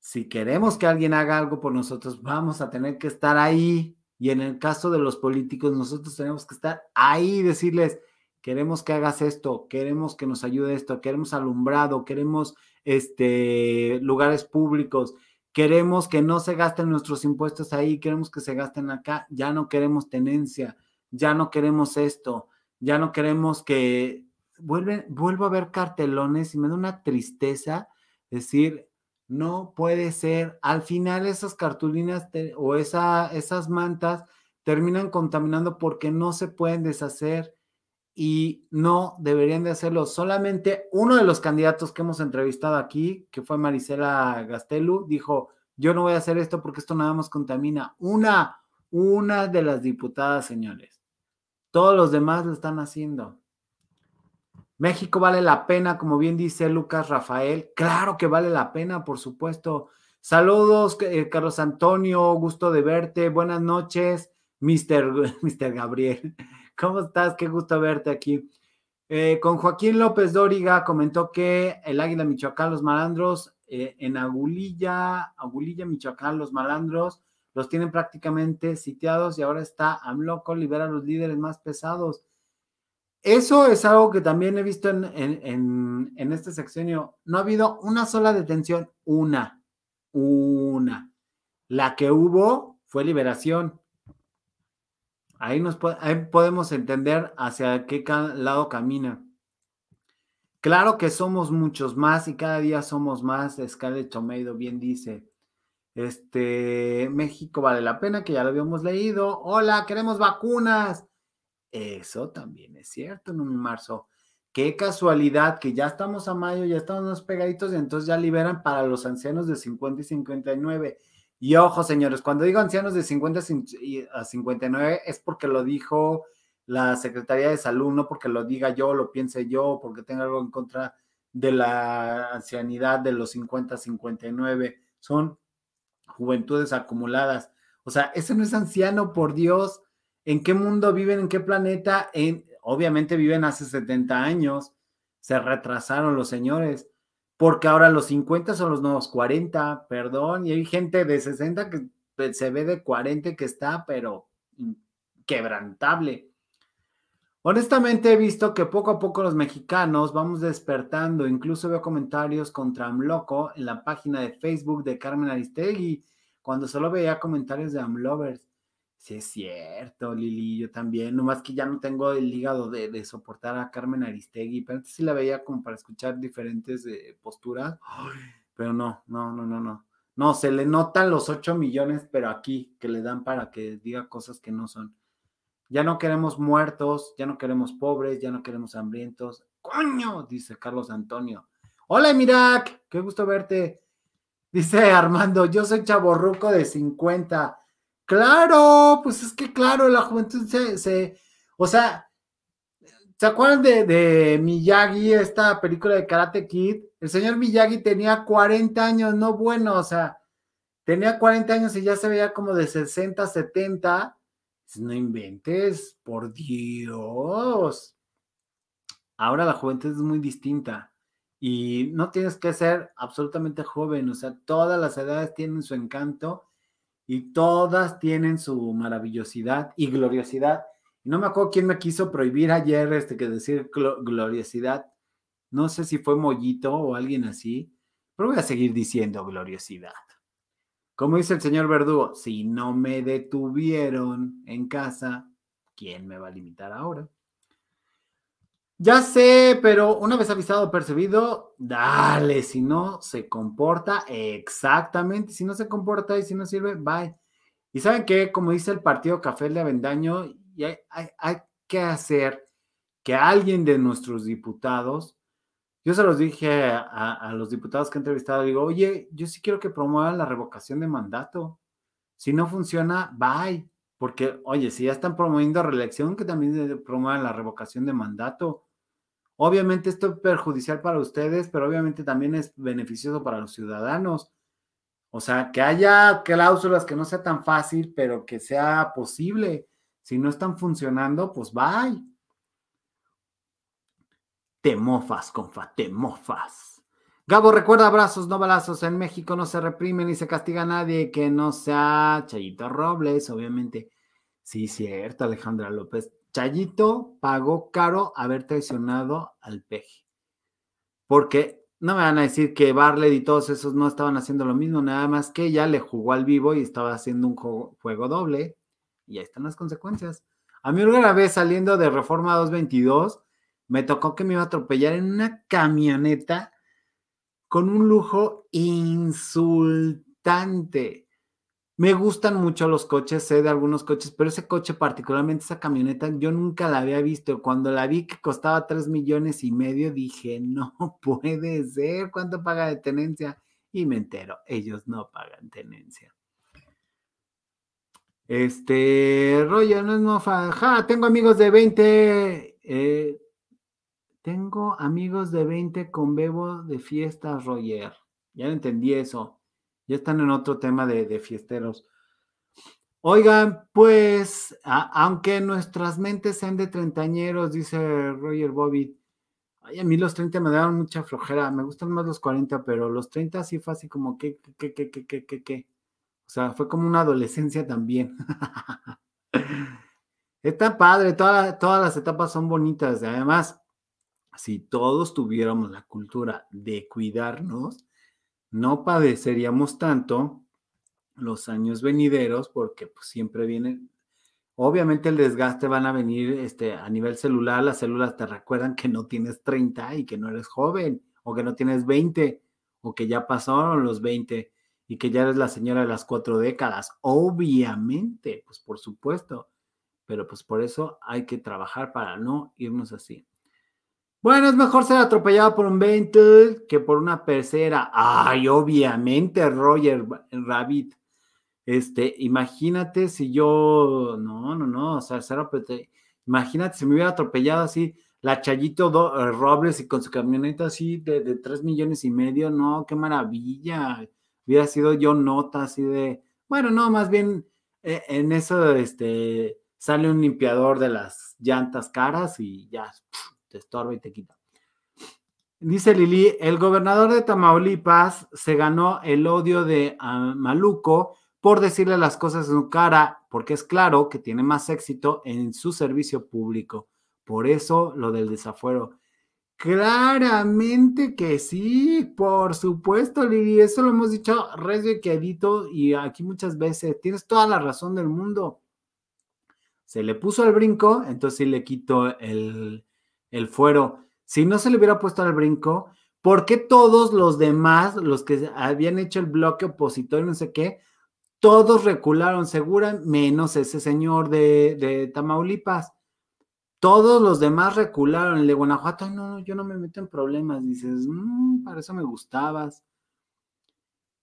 si queremos que alguien haga algo por nosotros, vamos a tener que estar ahí. Y en el caso de los políticos, nosotros tenemos que estar ahí y decirles, queremos que hagas esto, queremos que nos ayude esto, queremos alumbrado, queremos este, lugares públicos, queremos que no se gasten nuestros impuestos ahí, queremos que se gasten acá, ya no queremos tenencia, ya no queremos esto, ya no queremos que vuelven, vuelvo a ver cartelones y me da una tristeza decir, no puede ser, al final esas cartulinas o esa, esas mantas terminan contaminando porque no se pueden deshacer y no deberían de hacerlo. Solamente uno de los candidatos que hemos entrevistado aquí, que fue Marisela Gastelu, dijo, yo no voy a hacer esto porque esto nada más contamina. Una, una de las diputadas, señores. Todos los demás lo están haciendo. México vale la pena, como bien dice Lucas Rafael. Claro que vale la pena, por supuesto. Saludos, eh, Carlos Antonio, gusto de verte. Buenas noches, Mr. Mr. Gabriel. ¿Cómo estás? Qué gusto verte aquí. Eh, con Joaquín López Dóriga comentó que el Águila Michoacán, los malandros, eh, en Agulilla, Agulilla, Michoacán, los malandros los tienen prácticamente sitiados y ahora está AMLOCO, libera a los líderes más pesados. Eso es algo que también he visto en, en, en, este sexenio. No ha habido una sola detención, una, una. La que hubo fue liberación. Ahí, nos, podemos entender hacia qué lado camina. Claro que somos muchos más y cada día somos más. Scarlett Tomedo bien dice. Este, México vale la pena, que ya lo habíamos leído. Hola, queremos vacunas. Eso también es cierto, no mi marzo. Qué casualidad que ya estamos a mayo, ya estamos pegaditos y entonces ya liberan para los ancianos de 50 y 59. Y ojo, señores, cuando digo ancianos de 50 a 59 es porque lo dijo la Secretaría de Salud, no porque lo diga yo, lo piense yo, porque tenga algo en contra de la ancianidad de los 50 a 59. Son juventudes acumuladas. O sea, ese no es anciano, por Dios. ¿En qué mundo viven? ¿En qué planeta? En, obviamente viven hace 70 años. Se retrasaron los señores porque ahora los 50 son los nuevos 40, perdón, y hay gente de 60 que se ve de 40 que está, pero quebrantable. Honestamente he visto que poco a poco los mexicanos vamos despertando, incluso veo comentarios contra AMLOCO en la página de Facebook de Carmen Aristegui, cuando solo veía comentarios de AMLovers. Sí, es cierto, Lili, yo también, nomás que ya no tengo el hígado de, soportar a Carmen Aristegui, pero antes sí la veía como para escuchar diferentes eh, posturas, pero no, no, no, no, no. No, se le notan los 8 millones, pero aquí, que le dan para que diga cosas que no son. Ya no queremos muertos, ya no queremos pobres, ya no queremos hambrientos. ¡Coño! Dice Carlos Antonio. Hola, Mirac, qué gusto verte. Dice Armando, yo soy chaborruco de 50 Claro, pues es que claro, la juventud se, o sea, ¿se acuerdan de, de, Miyagi, esta película de Karate Kid? El señor Miyagi tenía 40 años, no bueno, o sea, tenía 40 años y ya se veía como de 60, 70. No inventes, por Dios. Ahora la juventud es muy distinta y no tienes que ser absolutamente joven, o sea, todas las edades tienen su encanto y todas tienen su maravillosidad y gloriosidad. No me acuerdo quién me quiso prohibir ayer este, que decir gloriosidad. No sé si fue Mollito o alguien así, pero voy a seguir diciendo gloriosidad. Como dice el señor Verdugo, si no me detuvieron en casa, ¿quién me va a limitar ahora? Ya sé, pero una vez avisado, percibido, dale, si no se comporta exactamente, si no se comporta y si no sirve, bye. Y saben que, como dice el partido Café de Avendaño, y hay, que hacer que alguien de nuestros diputados, yo se los dije a, a, los diputados que he entrevistado, digo, oye, yo sí quiero que promuevan la revocación de mandato. Si no funciona, bye. Porque, oye, si ya están promoviendo reelección, que también promuevan la revocación de mandato. Obviamente esto es perjudicial para ustedes, pero obviamente también es beneficioso para los ciudadanos. O sea, que haya cláusulas que no sea tan fácil, pero que sea posible. Si no están funcionando, pues bye. Te mofas, confa, te mofas. Gabo, recuerda abrazos, no balazos. En México no se reprime ni se castiga a nadie que no sea Chayito Robles, obviamente. Sí, cierto, Alejandra López. Chayito pagó caro haber traicionado al peje. Porque no me van a decir que Barley y todos esos no estaban haciendo lo mismo, nada más que ella le jugó al vivo y estaba haciendo un juego, juego doble. Y ahí están las consecuencias. A mí una vez saliendo de Reforma 222, me tocó que me iba a atropellar en una camioneta con un lujo insultante. Me gustan mucho los coches, sé de algunos coches, pero ese coche, particularmente esa camioneta, yo nunca la había visto. Cuando la vi que costaba 3 millones y medio, dije, no puede ser, ¿cuánto paga de tenencia? Y me entero, ellos no pagan tenencia. Este, Roger, no es mofa. Ja, tengo amigos de 20. Eh, tengo amigos de 20 con Bebo de fiestas, Roger. Ya entendí eso. Ya están en otro tema de, fiesteros. Oigan, pues, aunque nuestras mentes sean de treintañeros, dice Roger Bobby, ay, a mí los 30 me daban mucha flojera, me gustan más los 40, pero los 30 sí fue así como que, que, que, que, que, que, que. O sea, fue como una adolescencia también. Está padre, todas las etapas son bonitas. Además, si todos tuviéramos la cultura de cuidarnos, no padeceríamos tanto los años venideros porque pues, siempre vienen, obviamente el desgaste van a venir este, a nivel celular, las células te recuerdan que no tienes 30 y que no eres joven, o que no tienes 20, o que ya pasaron los 20 y que ya eres la señora de las cuatro décadas. Obviamente, pues por supuesto, pero pues por eso hay que trabajar para no irnos así. Bueno, es mejor ser atropellado por un Bentley que por una pecera. Ay, obviamente, Roger Rabbit. Este, imagínate si yo, no, no, no, o sea, imagínate si me hubiera atropellado así la Chayito eh, Robles y con su camioneta así de, de 3 millones y medio, no, qué maravilla. Hubiera sido yo nota así de, bueno, no, más bien eh, en eso, este, sale un limpiador de las llantas caras y ya, te estorba y te quita. Dice Lili, el gobernador de Tamaulipas se ganó el odio de ah, Maluco por decirle las cosas en su cara, porque es claro que tiene más éxito en su servicio público. Por eso lo del desafuero. Claramente que sí, por supuesto, Lili, eso lo hemos dicho y quedito y aquí muchas veces. Tienes toda la razón del mundo. Se le puso el brinco, entonces sí le quito el, el fuero. Si no se le hubiera puesto al brinco, ¿por qué todos los demás, los que habían hecho el bloque opositor no sé qué, todos recularon, segura, menos ese señor de, Tamaulipas? Todos los demás recularon. El de Guanajuato, no, yo no me meto en problemas. Dices, mmm, para eso me gustabas.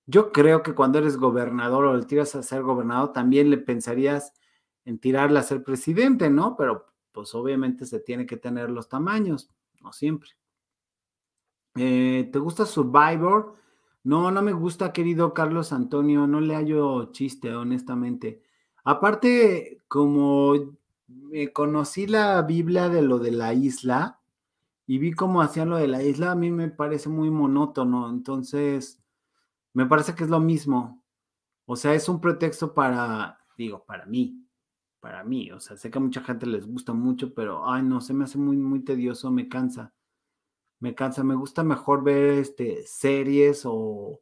Yo creo que cuando eres gobernador o le tiras a ser gobernador, también le pensarías en tirarle a ser presidente, ¿no? Pero pues obviamente se tiene que tener los tamaños, no siempre. Eh, ¿Te gusta Survivor? No, no me gusta, querido Carlos Antonio, no le hallo chiste, honestamente. Aparte, como conocí la Biblia de lo de la isla y vi cómo hacían lo de la isla, a mí me parece muy monótono, entonces me parece que es lo mismo. O sea, es un pretexto para, digo, para mí, para mí. O sea, sé que a mucha gente les gusta mucho, pero, ay, no, se me hace muy, muy tedioso, me cansa. Me cansa, me gusta mejor ver este, series o,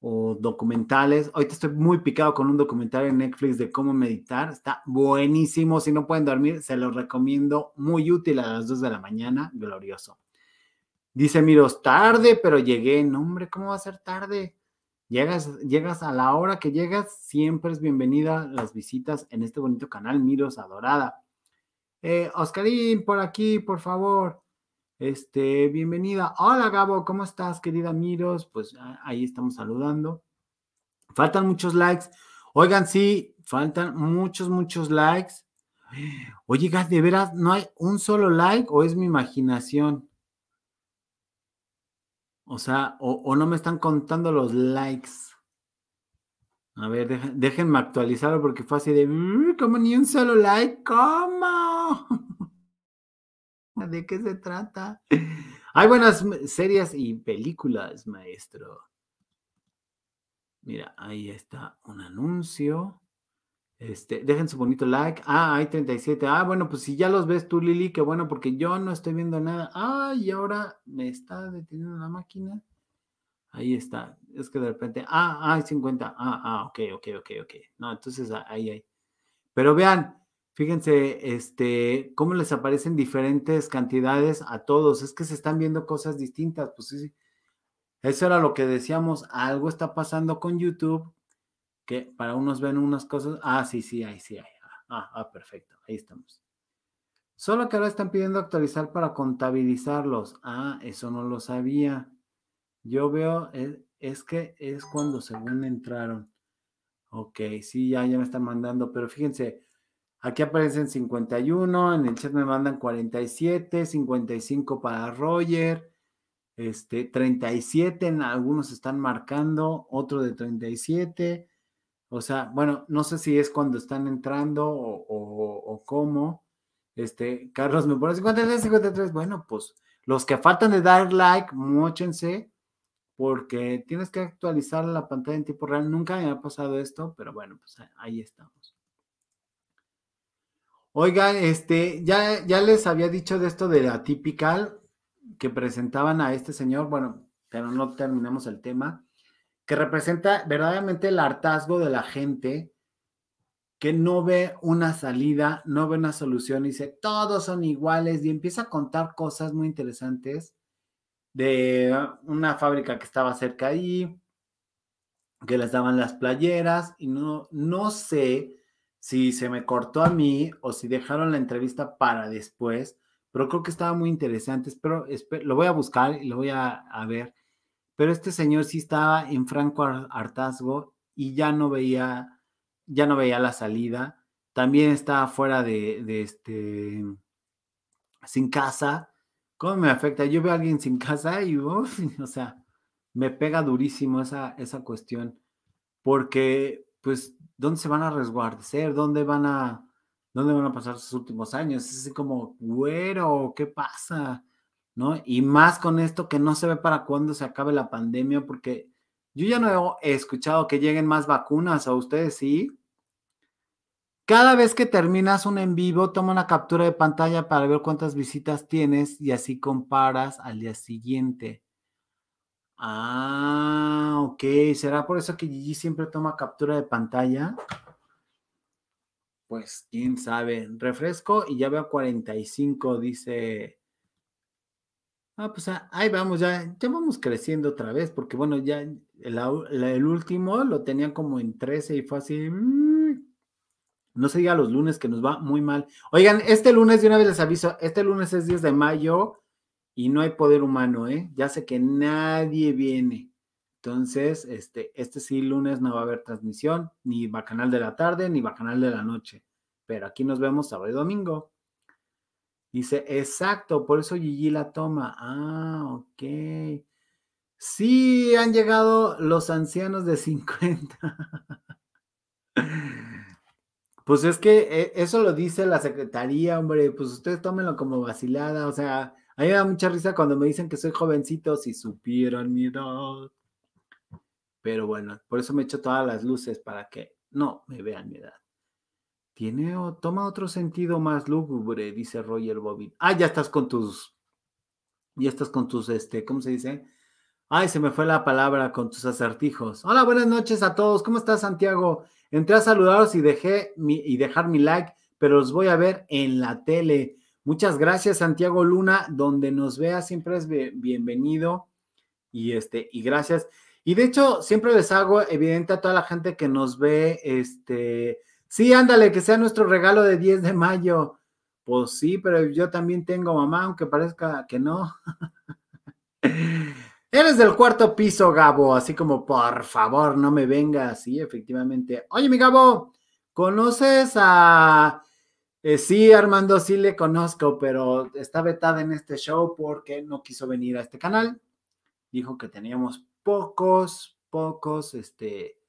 o documentales. Ahorita estoy muy picado con un documental en Netflix de cómo meditar. Está buenísimo. Si no pueden dormir, se los recomiendo. Muy útil a las 2 de la mañana. Glorioso. Dice Miros, tarde, pero llegué. No, hombre, ¿cómo va a ser tarde? Llegas, llegas a la hora que llegas, siempre es bienvenida las visitas en este bonito canal Miros Adorada. Eh, Oscarín, por aquí, por favor. Este, bienvenida. Hola Gabo, ¿cómo estás, querida Miros? Pues ah, ahí estamos saludando. Faltan muchos likes. Oigan, sí, faltan muchos, muchos likes. Oye, ¿de veras no hay un solo like o es mi imaginación? O sea, o, no me están contando los likes. A ver, deja- déjenme actualizarlo porque fue así de, "Mm, como ni un solo like, ¿cómo? ¿De qué se trata? Hay buenas series y películas, maestro. Mira, ahí está un anuncio. Este, dejen su bonito like. Ah, hay 37. Ah, bueno, pues si ya los ves tú, Lili, qué bueno, porque yo no estoy viendo nada. Ah, y ahora me está deteniendo la máquina. Ahí está. Es que de repente. Ah, ah, hay 50. Ah, ah, ok, ok, ok, ok. No, entonces ah, ahí hay. Pero vean, fíjense, este, cómo les aparecen diferentes cantidades a todos. Es que se están viendo cosas distintas. Pues sí, sí. Eso era lo que decíamos. Algo está pasando con YouTube para unos ven unas cosas. Ah, sí, sí, ahí sí hay. Ah, ah, perfecto. Ahí estamos. Solo que ahora están pidiendo actualizar para contabilizarlos. Ah, eso no lo sabía. Yo veo, es, es que es cuando según entraron. Ok, sí, ya, ya me están mandando, pero fíjense, aquí aparecen 51, en el chat me mandan 47, 55 para Roger, este, 37, en algunos están marcando, otro de 37. O sea, bueno, no sé si es cuando están entrando o, cómo. Este, Carlos me pone 53, 53. Bueno, pues los que faltan de dar like, móchense, porque tienes que actualizar la pantalla en tiempo real. Nunca me ha pasado esto, pero bueno, pues ahí estamos. Oigan, este, ya, ya les había dicho de esto de la typical que presentaban a este señor, bueno, pero no terminamos el tema, que representa verdaderamente el hartazgo de la gente que no ve una salida, no ve una solución y dice, todos son iguales y empieza a contar cosas muy interesantes de una fábrica que estaba cerca ahí, que les daban las playeras y no, no sé si se me cortó a mí o si dejaron la entrevista para después, pero creo que estaba muy interesante. Espero, espe- lo voy a buscar y lo voy a ver. Pero este señor sí estaba en franco har- hartazgo y ya no veía, ya no veía la salida. También estaba fuera de, de este, sin casa. ¿Cómo me afecta? Yo veo a alguien sin casa y, uf, o sea, me pega durísimo esa, esa cuestión. Porque, pues, ¿dónde se van a resguardecer? ¿Dónde van a, dónde van a pasar sus últimos años? Es así como, güero, ¿qué pasa? Y más con esto que no se ve para cuándo se acabe la pandemia, porque yo ya no he escuchado que lleguen más vacunas, ¿a ustedes sí? Cada vez que terminas un en vivo, toma una captura de pantalla para ver cuántas visitas tienes y así comparas al día siguiente. Ah, ok. ¿Será por eso que Gigi siempre toma captura de pantalla? Pues quién sabe. Refresco y ya veo 45, dice. Ah, pues ah, ahí vamos, ya, ya vamos creciendo otra vez, porque bueno, ya el, último lo tenían como en 13 y fue así. mm, No se diga los lunes que nos va muy mal. Oigan, este lunes, de una vez les aviso, este lunes es 10 de mayo y no hay poder humano, ¿eh? Ya sé que nadie viene. Entonces, este, este sí, lunes no va a haber transmisión, ni bacanal de la tarde, ni bacanal de la noche. Pero aquí nos vemos sábado y domingo. Dice, exacto, por eso Gigi la toma. Ah, ok. Sí, han llegado los ancianos de 50. Pues es que eh, eso lo dice la secretaría, hombre, pues ustedes tómenlo como vacilada, o sea, a mí me da mucha risa cuando me dicen que soy jovencito, si supieran mi edad. Pero bueno, por eso me echo todas las luces para que no me vean mi edad. Tiene toma otro sentido más lúgubre, dice Roger Bobby. Ah, ya estás con tus, ya estás con tus, este, ¿cómo se dice? Ay, se me fue la palabra con tus acertijos. Hola, buenas noches a todos. ¿Cómo estás, Santiago? Entré a saludaros y dejé mi, y dejar mi like, pero los voy a ver en la tele. Muchas gracias, Santiago Luna. Donde nos vea siempre es bienvenido. Y este, y gracias. Y de hecho, siempre les hago evidente a toda la gente que nos ve, este, sí, ándale, que sea nuestro regalo de 10 de mayo. Pues sí, pero yo también tengo mamá, aunque parezca que no. Eres del cuarto piso, Gabo, así como por favor, no me vengas. Sí, efectivamente. Oye, mi Gabo, ¿conoces a... eh, sí, Armando, sí le conozco, pero está vetada en este show porque no quiso venir a este canal. Dijo que teníamos pocos, pocos, este,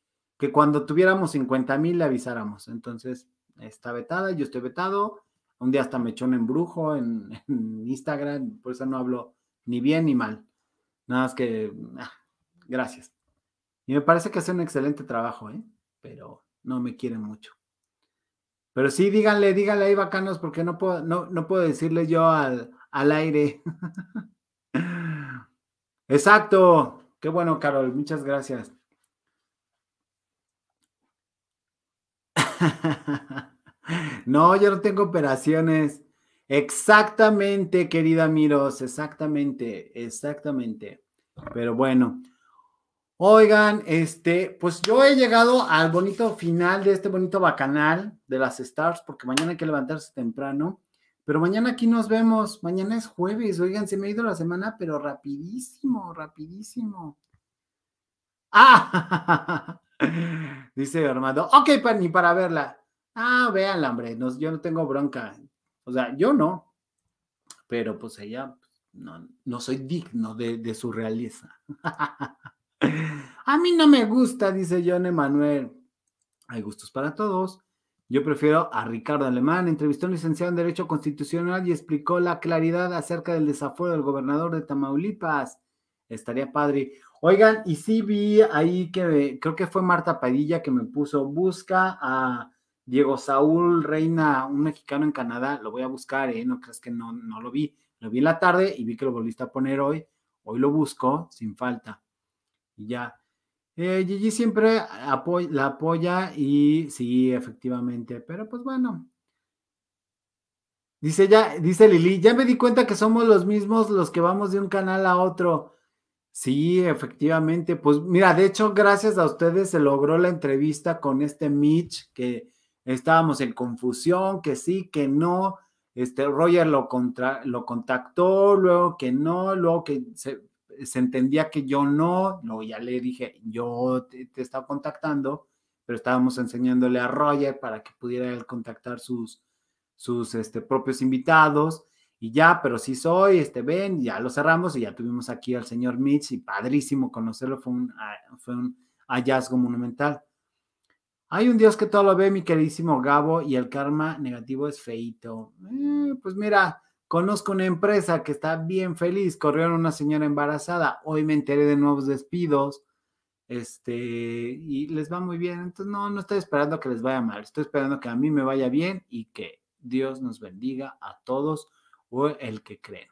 que cuando tuviéramos 50 mil le avisáramos. Entonces, está vetada, yo estoy vetado. Un día hasta me echó un embrujo en, Instagram, por eso no hablo ni bien ni mal. Nada más que, ah, gracias. Y me parece que hace un excelente trabajo, ¿eh? pero no me quieren mucho. Pero sí, díganle, díganle ahí bacanos, porque no puedo, no, no puedo decirle yo al, al aire. Exacto. Qué bueno, Carol. Muchas gracias. No, yo no tengo operaciones. Exactamente, querida Miros, exactamente, exactamente. Pero bueno, oigan, este, pues yo he llegado al bonito final de este bonito bacanal de las Stars, porque mañana hay que levantarse temprano. Pero mañana aquí nos vemos. Mañana es jueves. Oigan, se me ha ido la semana, pero rapidísimo, rapidísimo. Ah, dice Armando. Ok, para, ni para verla. Ah, véanla, hombre. No, yo no tengo bronca. O sea, yo no. Pero pues ella, no, no soy digno de, de su realeza. A mí no me gusta, dice John Emanuel. Hay gustos para todos. Yo prefiero a Ricardo Alemán. Entrevistó a un licenciado en Derecho Constitucional y explicó la claridad acerca del desafuero del gobernador de Tamaulipas. Estaría padre. Oigan, y sí vi ahí que creo que fue Marta Padilla que me puso, busca a Diego Saúl Reina, un mexicano en Canadá. Lo voy a buscar, ¿eh? No crees que no, no lo vi. Lo vi en la tarde y vi que lo volviste a poner hoy. Hoy lo busco sin falta. Y ya. Eh, Gigi siempre la apoya y sí, efectivamente, pero pues bueno. Dice ya, dice Lili, ya me di cuenta que somos los mismos los que vamos de un canal a otro. Sí, efectivamente. Pues mira, de hecho, gracias a ustedes se logró la entrevista con este Mitch, que estábamos en confusión, que sí, que no. Este Roger lo, contra, lo contactó, luego que no, luego que se, entendía que yo no, luego ya le dije, yo te, te estaba contactando, pero estábamos enseñándole a Roger para que pudiera él contactar sus, sus este, propios invitados y ya, pero sí soy, este, ven, ya lo cerramos y ya tuvimos aquí al señor Mitch y padrísimo conocerlo, fue un, ah, fue un hallazgo monumental. Hay un Dios que todo lo ve, mi queridísimo Gabo, y el karma negativo es feito. Eh, pues mira, Conozco una empresa que está bien feliz, corrieron una señora embarazada, hoy me enteré de nuevos despidos, este, y les va muy bien. Entonces, no, no estoy esperando que les vaya mal, estoy esperando que a mí me vaya bien y que Dios nos bendiga a todos o el que creen.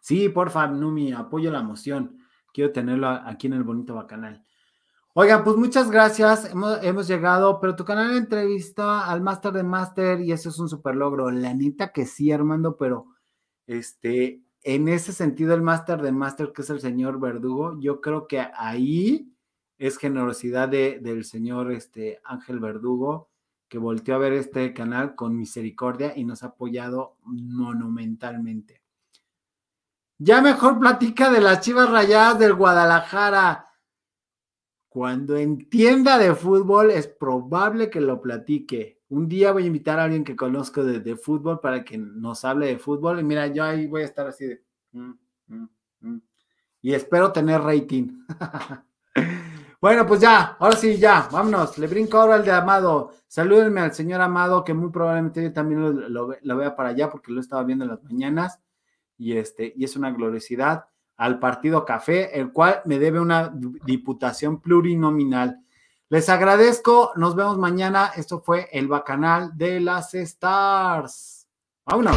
Sí, porfa, Numi, apoyo la moción. Quiero tenerlo aquí en el bonito bacanal. Oigan, pues muchas gracias. Hemos, llegado, pero tu canal entrevista al Master de Master y eso es un super logro. La neta que sí, Armando, pero este, en ese sentido, el Master de Master, que es el señor Verdugo, yo creo que ahí es generosidad de, del señor este, Ángel Verdugo, que volteó a ver este canal con misericordia y nos ha apoyado monumentalmente. Ya mejor platica de las chivas rayadas del Guadalajara. Cuando entienda de fútbol, es probable que lo platique. Un día voy a invitar a alguien que conozco de, fútbol para que nos hable de fútbol. Y mira, yo ahí voy a estar así de. Mm, mm, mm. Y espero tener rating. bueno, pues ya, ahora sí, ya, vámonos. Le brinco ahora al de Amado. Salúdenme al señor Amado, que muy probablemente yo también lo, vea para allá porque lo estaba viendo en las mañanas. Y, este, y es una gloriosidad al Partido Café, el cual me debe una diputación plurinominal. Les agradezco, nos vemos mañana. Esto fue el Bacanal de las Stars. Vámonos.